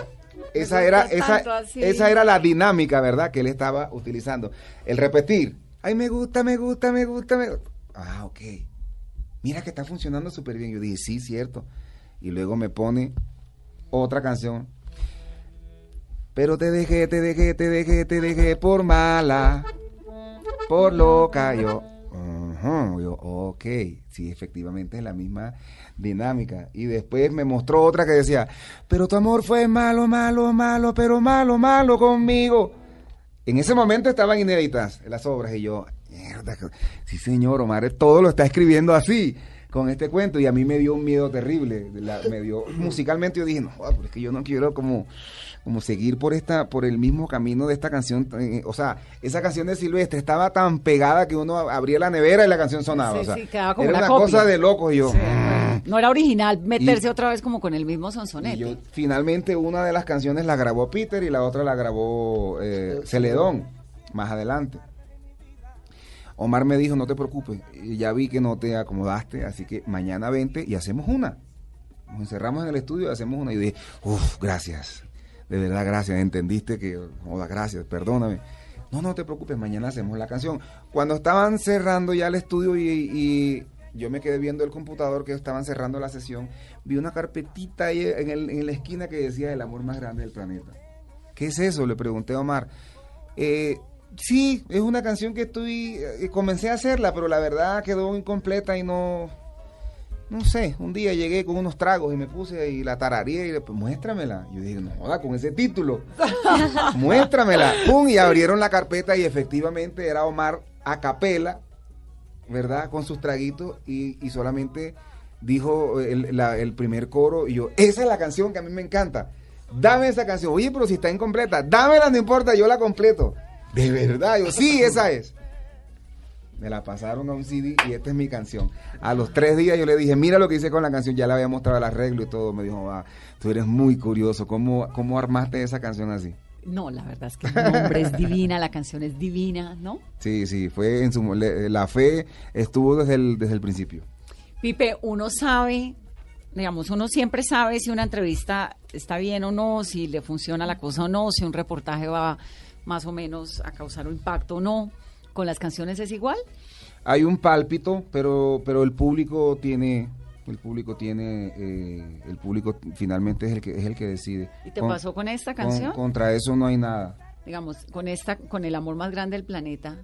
esa era, esa, esa era la dinámica, ¿verdad? Que él estaba utilizando. El repetir, ay, me gusta, me gusta, me gusta, me gusta. Ah, ok. Mira que está funcionando súper bien. Yo dije, sí, cierto. Y luego me pone otra canción. Pero te dejé, te dejé, te dejé, te dejé por mala, por loca. Yo, ujú, yo, ok, sí, efectivamente es la misma dinámica. Y después me mostró otra que decía, pero tu amor fue malo, malo, malo, pero malo, malo conmigo. En ese momento estaban inéditas las obras y yo, mierda, sí señor, Omar todo lo está escribiendo así, con este cuento, y a mí me dio un miedo terrible, me dio, musicalmente yo dije, no, es que yo no quiero como, como seguir por esta, por el mismo camino de esta canción, eh, o sea, esa canción de Silvestre estaba tan pegada que uno abría la nevera y la canción sonaba, Sí, o sea, sí, quedaba como era una una copia. cosa de locos yo, Sí, bueno, no era original meterse Y- otra vez como con el mismo y sonsonete. yo finalmente una de las canciones la grabó Peter y la otra la grabó eh, Celedón más adelante. Omar me dijo, no te preocupes, ya vi que no te acomodaste, así que mañana vente y hacemos una. Nos encerramos en el estudio y hacemos una. Y yo dije, uff, gracias, de verdad, gracias, entendiste que, joda, gracias, perdóname. No, no te preocupes, mañana hacemos la canción. Cuando estaban cerrando ya el estudio y, y yo me quedé viendo el computador que estaban cerrando la sesión, vi una carpetita ahí en, el- en la esquina que decía el amor más grande del planeta. ¿Qué es eso? Le pregunté a Omar. Eh, sí, es una canción que estoy, eh, comencé a hacerla, pero la verdad quedó incompleta y no, no sé, un día llegué con unos tragos y me puse y la tararía y le pues muéstramela. Yo dije, no joda, con ese título, muéstramela. Pum, y abrieron la carpeta y efectivamente era Omar a capela, ¿verdad? Con sus traguitos y, y solamente dijo el, la- el primer coro y yo, esa es la canción que a mí me encanta. Dame esa canción. Oye, pero si está incompleta, dámela, no importa, yo la completo. De verdad, yo, sí, esa es. Me la pasaron a un CD y esta es mi canción. A los tres días yo le dije, mira lo que hice con la canción, ya le había mostrado el arreglo y todo. Me dijo, va, tú eres muy curioso, ¿cómo, cómo armaste esa canción así? No, la verdad es que el nombre es divina, la canción es divina, ¿no? Sí, sí, fue en su, la fe estuvo desde el, desde el principio. Pipe, uno sabe, digamos, uno siempre sabe si una entrevista está bien o no, si le funciona la cosa o no, si un reportaje va más o menos a causar un impacto o no. ¿Con las canciones es igual? Hay un pálpito, pero, pero el público tiene, el público tiene, eh, el público finalmente es el que es el que decide. ¿Y te Con- pasó con esta con- canción? contra eso no hay nada. Digamos, con esta, con el amor más grande del planeta.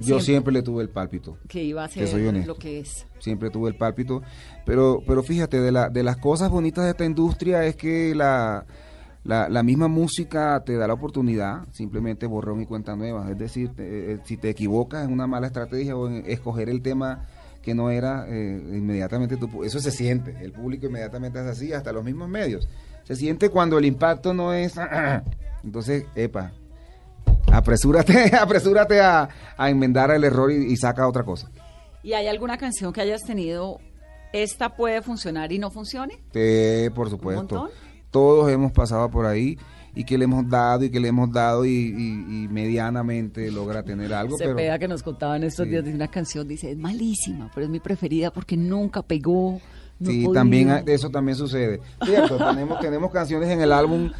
Yo siempre le tuve el pálpito. que iba a que ser honesto. lo que es. siempre tuve el pálpito, pero pero fíjate, de, la, de las cosas bonitas de esta industria es que la, La, la misma música te da la oportunidad, simplemente borrón y cuenta nueva. Es decir, te- eh, si te equivocas en una mala estrategia o en escoger el tema que no era, eh, inmediatamente tu eso se siente. El público inmediatamente es así, hasta los mismos medios. Se siente cuando el impacto no es. Entonces, epa, apresúrate, apresúrate a, a enmendar el error y, y saca otra cosa. ¿Y hay alguna canción que hayas tenido, esta puede funcionar y no funcione? Eh, por supuesto. Todos hemos pasado por ahí y que le hemos dado y que le hemos dado y, y- y medianamente logra tener algo, pero Cepeda que nos contaba en estos Sí. días de una canción, dice, es malísima, pero es mi preferida porque nunca pegó. no sí, podido". también hay- eso también sucede. Cierto, tenemos, tenemos canciones en el álbum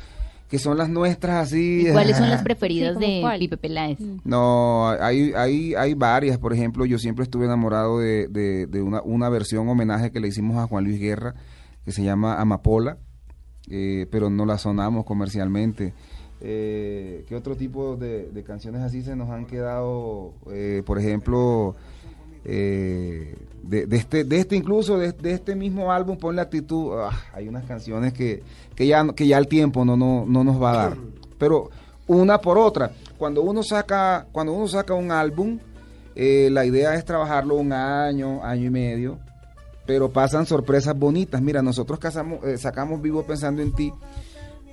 que son las nuestras así. ¿Y cuáles son las preferidas Sí, ¿como de cuál? Pipe Peláez? No, hay, hay, hay varias. Por ejemplo, yo siempre estuve enamorado de, de, de una, una versión homenaje que le hicimos a Juan Luis Guerra, que se llama Amapola, eh, pero no la sonamos comercialmente. Eh, ¿Qué otro tipo de, canciones así se nos han quedado? Eh, por ejemplo, eh, de, este, de este incluso, de, de este mismo álbum, Pon la actitud, ah, hay unas canciones que, que, ya, que ya el tiempo no, no, no nos va a dar. Pero una por otra, cuando uno saca, cuando uno saca un álbum, eh, la idea es trabajarlo un año, año y medio, pero pasan sorpresas bonitas. Mira, nosotros casamos, eh, sacamos Vivo Pensando en Ti.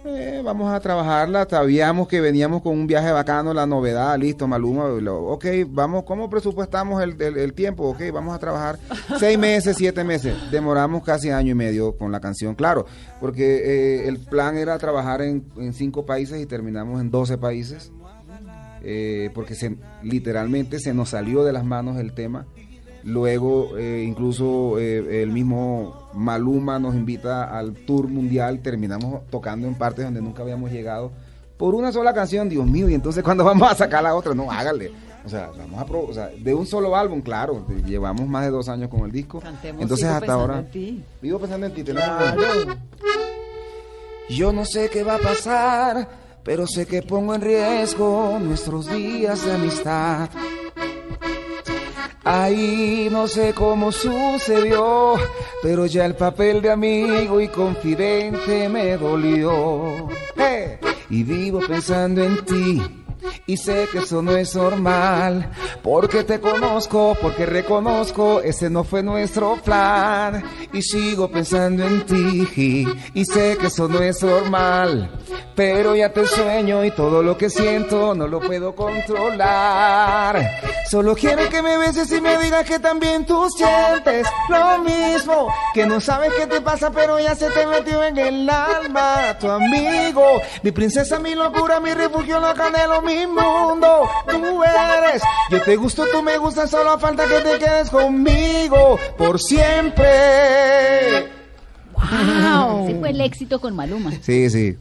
Eh, vamos a trabajarla, sabíamos que veníamos con un viaje bacano, la novedad, listo, Maluma, ok, vamos, ¿cómo presupuestamos el, el- tiempo? Ok, vamos a trabajar seis meses, siete meses, demoramos casi año y medio con la canción, claro, porque eh, el plan era trabajar en, en cinco países y terminamos en 12 países, eh, porque se, literalmente se nos salió de las manos el tema. Luego, eh, incluso eh, el mismo Maluma nos invita al tour mundial. Terminamos tocando en partes donde nunca habíamos llegado por una sola canción. Dios mío, y entonces, cuando vamos a sacar la otra? No, hágale. O sea, vamos a o sea, de un solo álbum, claro. Llevamos más de dos años con el disco. Cantemos entonces, hasta ahora. en Ti. Vivo pensando en ti. tenemos- Yo no sé qué va a pasar, pero sé que pongo en riesgo nuestros días de amistad. Ahí no sé cómo sucedió, pero ya el papel de amigo y confidente me dolió. ¡Eh! Y vivo pensando en ti. Y sé que eso no es normal, porque te conozco, porque reconozco, ese no fue nuestro plan. Y sigo pensando en ti, y sé que eso no es normal, pero ya te sueño y todo lo que siento no lo puedo controlar. Solo quiero que me beses y me digas que también tú sientes lo mismo, que no sabes qué te pasa, pero ya se te metió en el alma tu amigo, mi princesa, mi locura, mi refugio, lo canelo, mi mundo, tú eres. Yo te gusto, tú me gustas, solo falta que te quedes conmigo por siempre. Ese fue el éxito con Maluma. Sí, sí.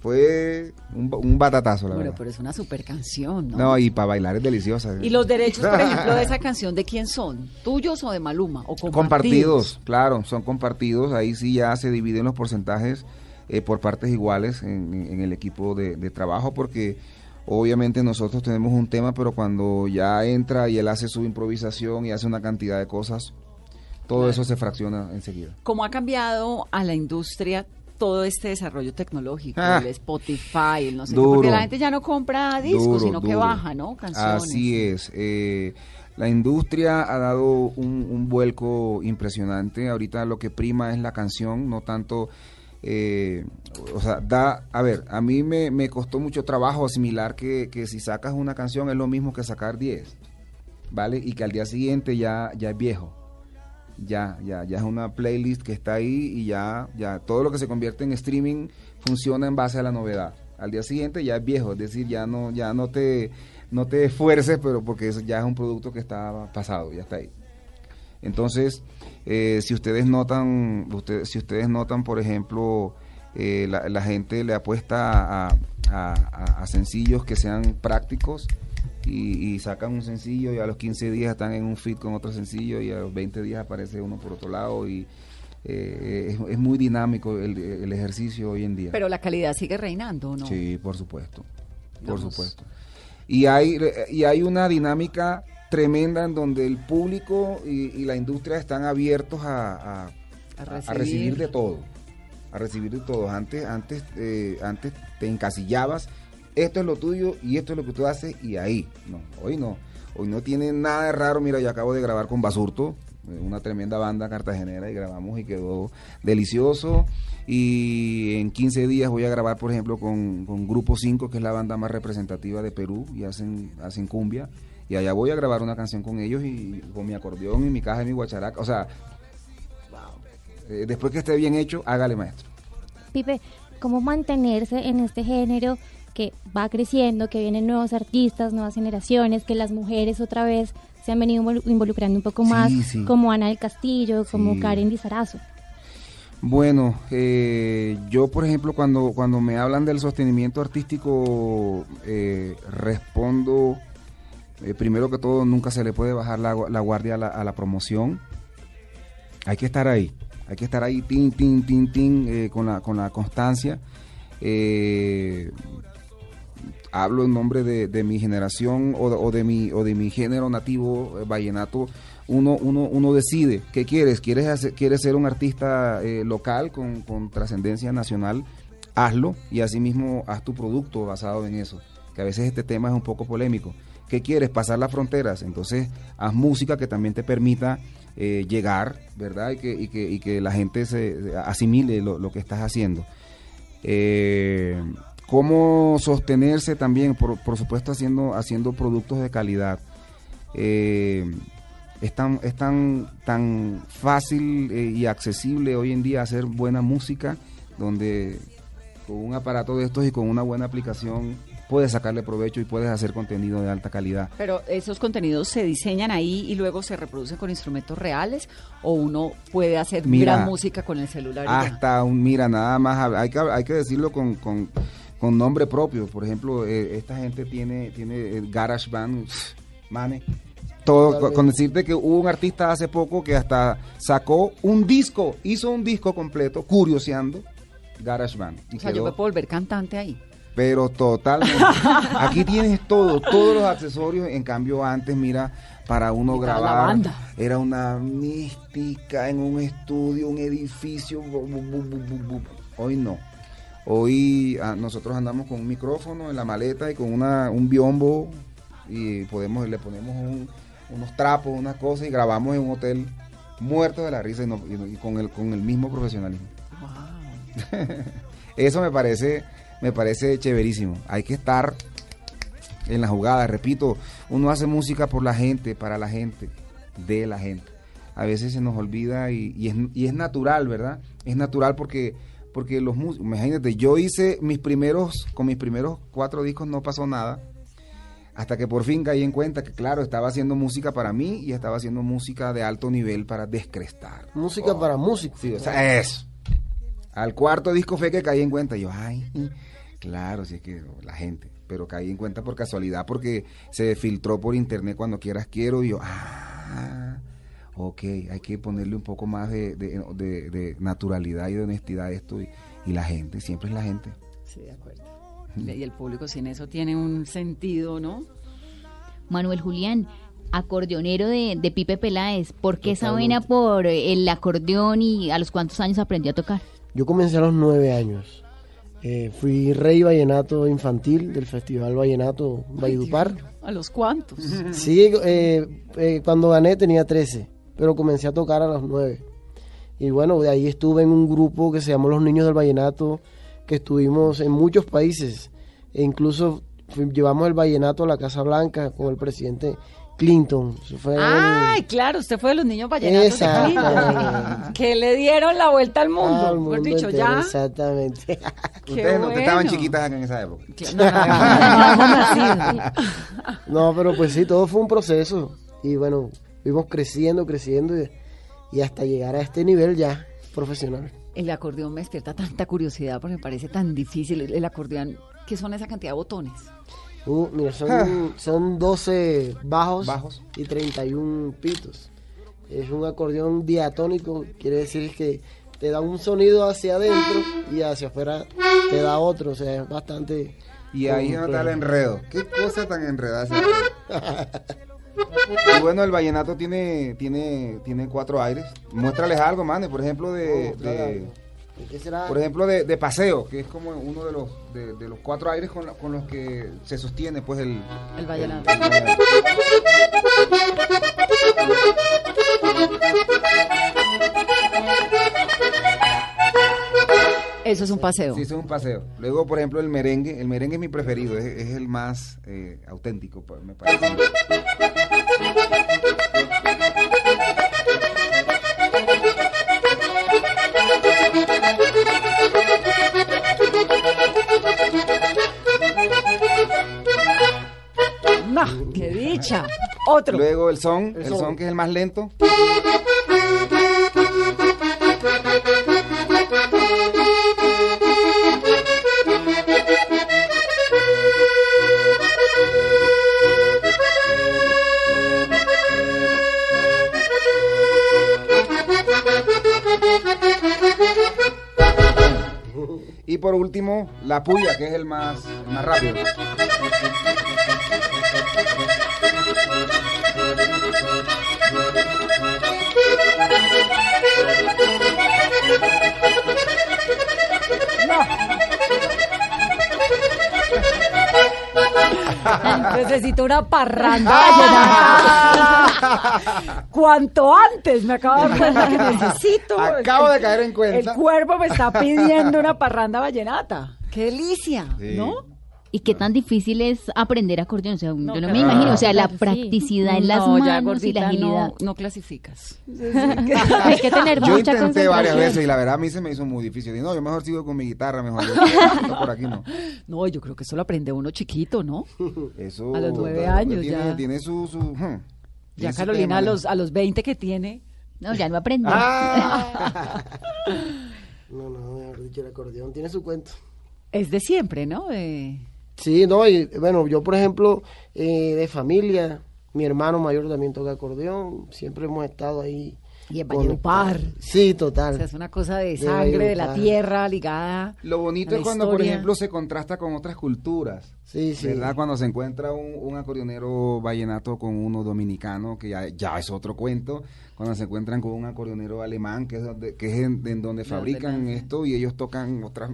Fue un, un batatazo, la Bueno, verdad. pero es una super canción, ¿no? No, y para bailar es deliciosa. Y los derechos, por ejemplo, de esa canción, ¿de quién son? ¿Tuyos o de Maluma? ¿O compartidos? Compartidos, claro, son compartidos. Ahí sí ya se dividen los porcentajes eh, por partes iguales en, en- en el equipo de, de trabajo, porque obviamente nosotros tenemos un tema, pero cuando ya entra y él hace su improvisación y hace una cantidad de cosas, todo eso se fracciona enseguida. ¿Cómo ha cambiado a la industria todo este desarrollo tecnológico? Ah. el Spotify, el no sé qué, porque la gente ya no compra discos, Duro, sino que baja, ¿no? Canciones. Así es. eh, la industria ha dado un, un vuelco impresionante. Ahorita lo que prima es la canción, no tanto... eh, o sea, da, a ver, a mí me, me costó mucho trabajo asimilar que, que si sacas una canción es lo mismo que sacar 10, ¿vale? Y que al día siguiente ya, ya es viejo. Ya, ya, ya es una playlist que está ahí y ya, ya todo lo que se convierte en streaming funciona en base a la novedad. Al día siguiente ya es viejo, es decir, ya no, ya no te, no te esfuerces, pero porque ya es un producto que está pasado, ya está ahí. Entonces, eh, si ustedes notan, ustedes, si ustedes notan, por ejemplo, eh, la, la gente le apuesta a, a- a- a sencillos que sean prácticos y, y sacan un sencillo y a los 15 días están en un feed con otro sencillo y a los 20 días aparece uno por otro lado y eh, es, es muy dinámico el, el ejercicio hoy en día. Pero la calidad sigue reinando, ¿no? Sí, por supuesto, por Vamos. supuesto. Y hay, y hay una dinámica tremenda en donde el público y, y la industria están abiertos a, a- A a recibir. de todo. a recibir de todos. Antes, antes, eh, antes te encasillabas, esto es lo tuyo y esto es lo que tú haces y ahí. No, hoy no. Hoy no tiene nada de raro. Mira, yo acabo de grabar con Basurto, eh, una tremenda banda cartagenera y grabamos y quedó delicioso. Y en 15 días voy a grabar, por ejemplo, con, con Grupo 5, que es la banda más representativa de Perú y hacen, hacen cumbia. Y allá voy a grabar una canción con ellos y con mi acordeón y mi caja y mi guacharaca. O sea, eh, después que esté bien hecho, hágale maestro. Pipe, ¿cómo mantenerse en este género que va creciendo, que vienen nuevos artistas, nuevas generaciones, que las mujeres otra vez se han venido involu- involucrando un poco más, sí. como Ana del Castillo, como Sí. Karen Lizarazo? Bueno, eh, yo por ejemplo cuando, cuando me hablan del sostenimiento artístico eh, respondo, eh, primero que todo nunca se le puede bajar la, la guardia a la, a la promoción, hay que estar ahí, hay que estar ahí, tin, tin, tin, tin, eh, con, la, con la constancia. Eh, hablo en nombre de, mi generación o de, mi o de mi género nativo vallenato. Uno uno uno decide qué quieres. Quieres hacer- quieres ser un artista local con, con trascendencia nacional hazlo y asimismo haz tu producto basado en eso que a veces este tema es un poco polémico qué quieres pasar las fronteras. Entonces haz música que también te permita eh, llegar verdad y que, la gente se asimile lo, que estás haciendo. Eh, cómo sostenerse también, por, supuesto haciendo, productos de calidad. Eh, es tan, es tan fácil eh, y accesible hoy en día hacer buena música, donde con un aparato de estos y con una buena aplicación puedes sacarle provecho y puedes hacer contenido de alta calidad. Pero esos contenidos se diseñan ahí y luego se reproducen con instrumentos reales o uno puede hacer Mira, gran música con el celular. Hasta un, mira, nada más, hay que, hay que decirlo con, con, con nombre propio. Por ejemplo, eh, esta gente tiene, tiene el Garage Band, mane. Todo, con, decirte que hubo un artista hace poco que hasta sacó un disco, hizo un disco completo, curioseando Garage Band. Y O sea, yo me puedo volver cantante ahí. Pero totalmente. Aquí tienes todo, todos los accesorios. En cambio, antes, mira, para uno grabar, era una mística en un estudio, un edificio. bu- bu- bu-. Hoy no. Hoy ah, nosotros andamos con un micrófono en la maleta y con una, un biombo y podemos le ponemos un- unos trapos, unas cosas y grabamos en un hotel muerto de la risa y, no- y no- y con el con el mismo profesionalismo. Eso me parece, me parece chéverísimo. Hay que estar en la jugada. Repito, uno hace música por la gente, para la gente, de la gente. A veces se nos olvida y, y es, y es natural, ¿verdad? Es natural porque, porque los músicos, imagínate, yo hice mis primeros, con mis primeros cuatro discos no pasó nada. Hasta que por fin caí en cuenta que, claro, estaba haciendo música para mí y estaba haciendo música de alto nivel para descrestar. Música para músicos. Sí, o sea, eso. Al cuarto disco fue que caí en cuenta. Yo, ay, claro, sí es que la gente. Pero caí en cuenta por casualidad porque se filtró por internet cuando quieras quiero. Y yo, ah, ok, hay que ponerle un poco más de, de- de- de naturalidad y de honestidad a esto. Y, y la gente, siempre es la gente. Sí, de acuerdo. Y el público sin eso tiene un sentido, ¿no? Manuel Julián, acordeonero de, de Pipe Peláez. ¿Por qué esa vena por el acordeón y a los cuántos años aprendió a tocar? Yo comencé a los nueve años. Eh, fui rey vallenato infantil del Festival Vallenato Valledupar. ¿A los cuantos? Sí, eh, eh, cuando gané tenía 13, pero comencé a tocar a los 9. Y bueno, de ahí estuve en un grupo que se llamó Los Niños del Vallenato, que estuvimos en muchos países. E incluso llevamos el vallenato a la Casa Blanca con el presidente Clinton. Fue el- Ay, claro, usted fue de los niños vallenatos de Exactamente. Clinton, que le dieron la vuelta al mundo. al Mejor mundo dicho, entero, ya. Exactamente. Ustedes, no- estaban chiquitas en esa época. No, pero pues sí, todo fue un proceso. Y bueno, fuimos creciendo, creciendo y, y hasta llegar a este nivel ya profesional. El acordeón me despierta tanta curiosidad porque me parece tan difícil. El, el acordeón, ¿qué son esa cantidad de botones? Uh, mira, son, son 12 bajos, Bajos. y 31 pitos. Es un acordeón diatónico, quiere decir que te da un sonido hacia adentro y hacia afuera te da otro, o sea, es bastante... Y ahí no está el enredo. Qué cosa tan enredada. y bueno, el vallenato tiene, tiene, tiene cuatro aires. Muéstrales algo, mane, por ejemplo, de- ¿Qué será? Por ejemplo, de, de paseo, que es como uno de los, de, de los cuatro aires con, la- con los que se sostiene pues el, El vallenato. el vallenato. Eso es un paseo. Sí, eso es un paseo. Luego, por ejemplo, el merengue. El merengue es mi preferido, es, es el más eh, auténtico, me parece. Otro. Luego el son, El el son. son que es el más lento. Y por último, la puya, que es el más, el más rápido. Necesito una parranda vallenata. Cuanto antes me acabo de dar cuenta que necesito. Acabo El- de caer en El cuenta. cuerpo me está pidiendo una parranda vallenata. ¡Qué delicia! Sí. ¿No? ¿Y qué tan difícil es aprender acordeón? O sea, yo no me imagino. O sea, la sí. practicidad en las No, ya, manos y gordita, la agilidad. No, no clasificas. Hay que tener Yo mucha intenté varias veces y la verdad a mí se me hizo muy difícil. Y no, yo mejor sigo con mi guitarra, mejor. Yo, por aquí no. No, yo creo que eso lo aprende uno chiquito, ¿no? Eso A los nueve años tiene, ya. Tiene su... su hmm, Ya Carolina a los, a los 20 que tiene. No, ya no aprendí. Ah. No, no, mejor dicho, el acordeón tiene su cuento. Es de siempre, ¿no? Sí, no, y bueno, yo por ejemplo, eh, de familia, mi hermano mayor también toca acordeón, siempre hemos estado ahí. Y en. Valledupar. Sí, O total. sea, es una cosa de sangre, de la tierra ligada. Lo bonito a la es cuando, por ejemplo, se contrasta con otras culturas. Sí, sí. ¿Verdad? Cuando se encuentra un, un acordeonero vallenato con uno dominicano, que ya, ya es otro cuento. Cuando se encuentran con un acordeonero alemán, que es, donde, que es en, en donde fabrican esto y ellos tocan otras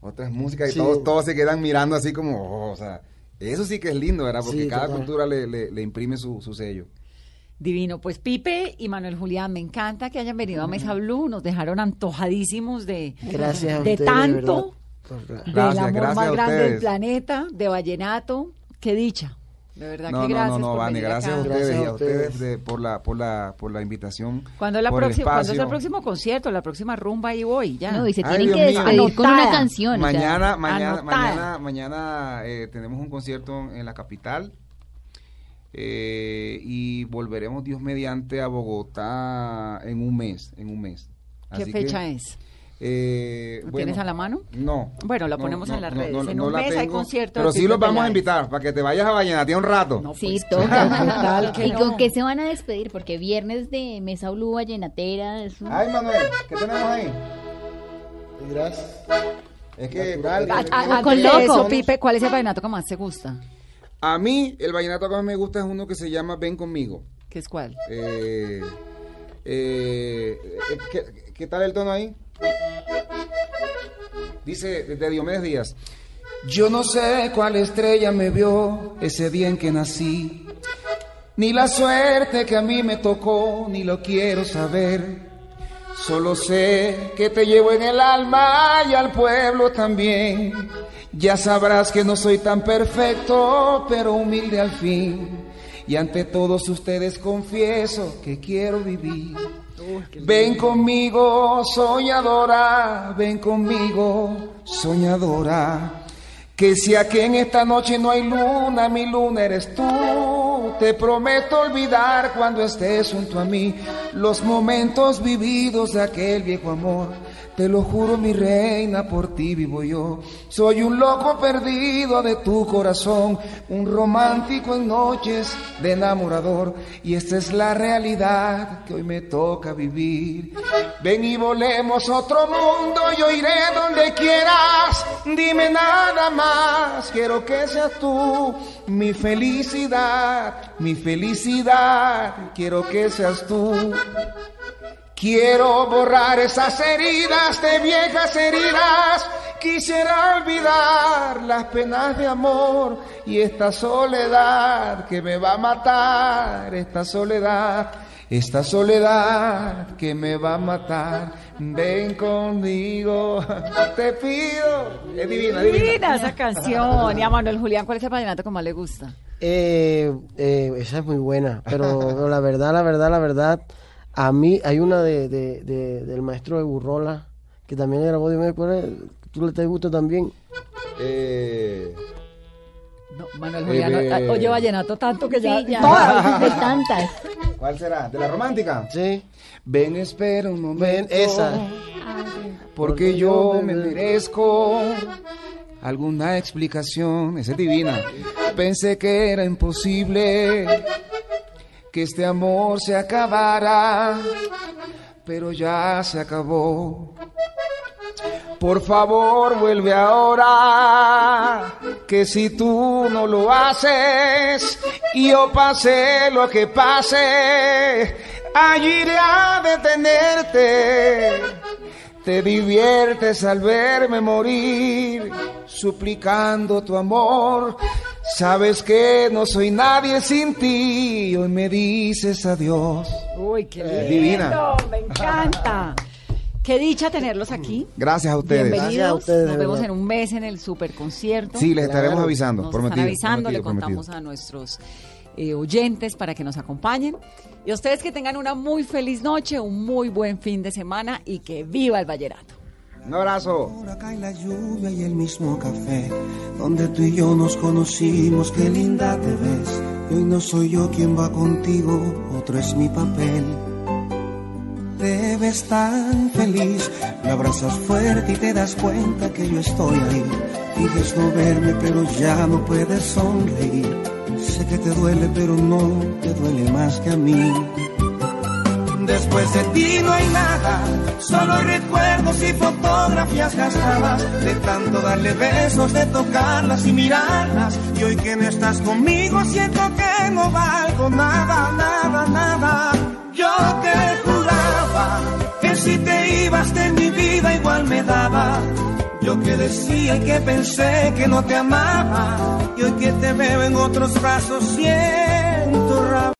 otras músicas y Sí. todos, todos se quedan mirando así como, oh, o sea, eso sí que es lindo, ¿verdad? Porque Sí, cada total. cultura le, le- le imprime su, su sello. Divino. Pues Pipe y Manuel Julián, me encanta que hayan venido a Mesa Blue. Nos dejaron antojadísimos de, Gracias a de ustedes, tanto, verdad. Por- del Gracias, amor gracias más a grande del planeta, de Vallenato. Qué dicha. De verdad No, que no, gracias no, no, por Vane, gracias a ustedes Gracias y a a ustedes ustedes. de- por, la, por, la, por la invitación. ¿Cuándo es, la por el próxima, ¿Cuándo es el próximo concierto? La próxima rumba y voy, ya. No, y se Ay, tienen Dios que mío. despedir con una canción. o sea, Mañana, mañana, mañana, mañana eh, tenemos un concierto en la capital eh, y volveremos Dios mediante a Bogotá en un mes, en un mes. ¿Qué Así fecha que, es? Eh, ¿Lo bueno, tienes a la mano? No. Bueno, la ponemos no, en las no, redes. no, en no un la mes hay tengo, concierto. Pero sí los vamos a invitar para que te vayas a Vallenatear un rato. No, Sí, pues, toca. ¿Y con qué se van a despedir? Porque viernes de Mesa Blue Vallenatera es un- Ay, Manuel, ¿qué tenemos ahí? Gracias. Es que Natural. A- a- Con loco. eso, Pipe, ¿cuál es el vallenato que más te gusta? a mí el vallenato que más me gusta es uno que se llama Ven conmigo. ¿Qué es cuál? Eh, eh, eh, ¿qué, qué tal el tono ahí? Dice de Diomedes Díaz. Yo no sé cuál estrella me vio ese día en que nací, ni la suerte que a mí me tocó, ni lo quiero saber. Solo sé que te llevo en el alma y al pueblo también. Ya sabrás que no soy tan perfecto, pero humilde al fin. Y ante todos ustedes confieso que quiero vivir. Ven conmigo, soñadora, ven conmigo, soñadora. Que si aquí en esta noche no hay luna, mi luna eres tú. Te prometo olvidar cuando estés junto a mí los momentos vividos de aquel viejo amor. Te lo juro, mi reina, por ti vivo yo. Soy un loco perdido de tu corazón, un romántico en noches de enamorador. Y esta es la realidad que hoy me toca vivir. Ven y volemos a otro mundo, yo iré donde quieras. Dime nada más, quiero que seas tú mi felicidad, mi felicidad. Quiero que seas tú. Quiero borrar esas heridas de viejas heridas. Quisiera olvidar las penas de amor y esta soledad que me va a matar, esta soledad, esta soledad que me va a matar. Ven conmigo, te pido. Es divina, divina. Divina esa canción. Y a Manuel Julián, ¿cuál es el vallenato que más le gusta? Eh, eh, esa es muy buena, pero, pero la verdad, la verdad, la verdad, a mí hay una de, de- de- del maestro de Burrola, que también grabó, dime cuál es, tú le te gusta también. Eh, No, Manuel Julián, Eh, no- oye vallenato tanto que ya... Sí, ya. Todas. De tantas. ¿Cuál será? ¿De la romántica? Sí, Ven, espera un momento. ven, esa. Porque yo me merezco alguna explicación. Esa es divina. Pensé que era imposible que este amor se acabara, pero ya se acabó. Por favor, vuelve ahora, que si tú no lo haces, yo pase lo que pase, allí iré a detenerte. Te diviertes al verme morir, suplicando tu amor. Sabes que no soy nadie sin ti, hoy me dices adiós. Uy, qué lindo. Divina. Me encanta. Qué dicha tenerlos aquí. Gracias a ustedes. Bienvenidos. Gracias a ustedes, Nos vemos en un mes en el super concierto. Sí, les estaremos Claro. avisando. Nos prometido, están avisando, le prometido, contamos prometido. a nuestros eh, oyentes para que nos acompañen. Y a ustedes que tengan una muy feliz noche, un muy buen fin de semana y que viva el vallenato. Un abrazo. Ahora cae la lluvia y el mismo café donde tú y yo nos conocimos, qué linda te ves. Y hoy no soy yo quien va contigo, otro es mi papel. Te ves tan feliz, me abrazas fuerte y te das cuenta que yo estoy ahí. Finges no verme, pero ya no puedes sonreír. Sé que te duele, pero no te duele más que a mí. Después de ti no hay nada, solo recuerdos y fotografías gastadas de tanto darle besos, de tocarlas y mirarlas. Y hoy que no estás conmigo siento que no valgo nada, nada, nada. Yo que juraba que si te ibas de mi vida igual me daba. Yo que decía y que pensé que no te amaba. Y hoy que te veo en otros brazos siento rabia.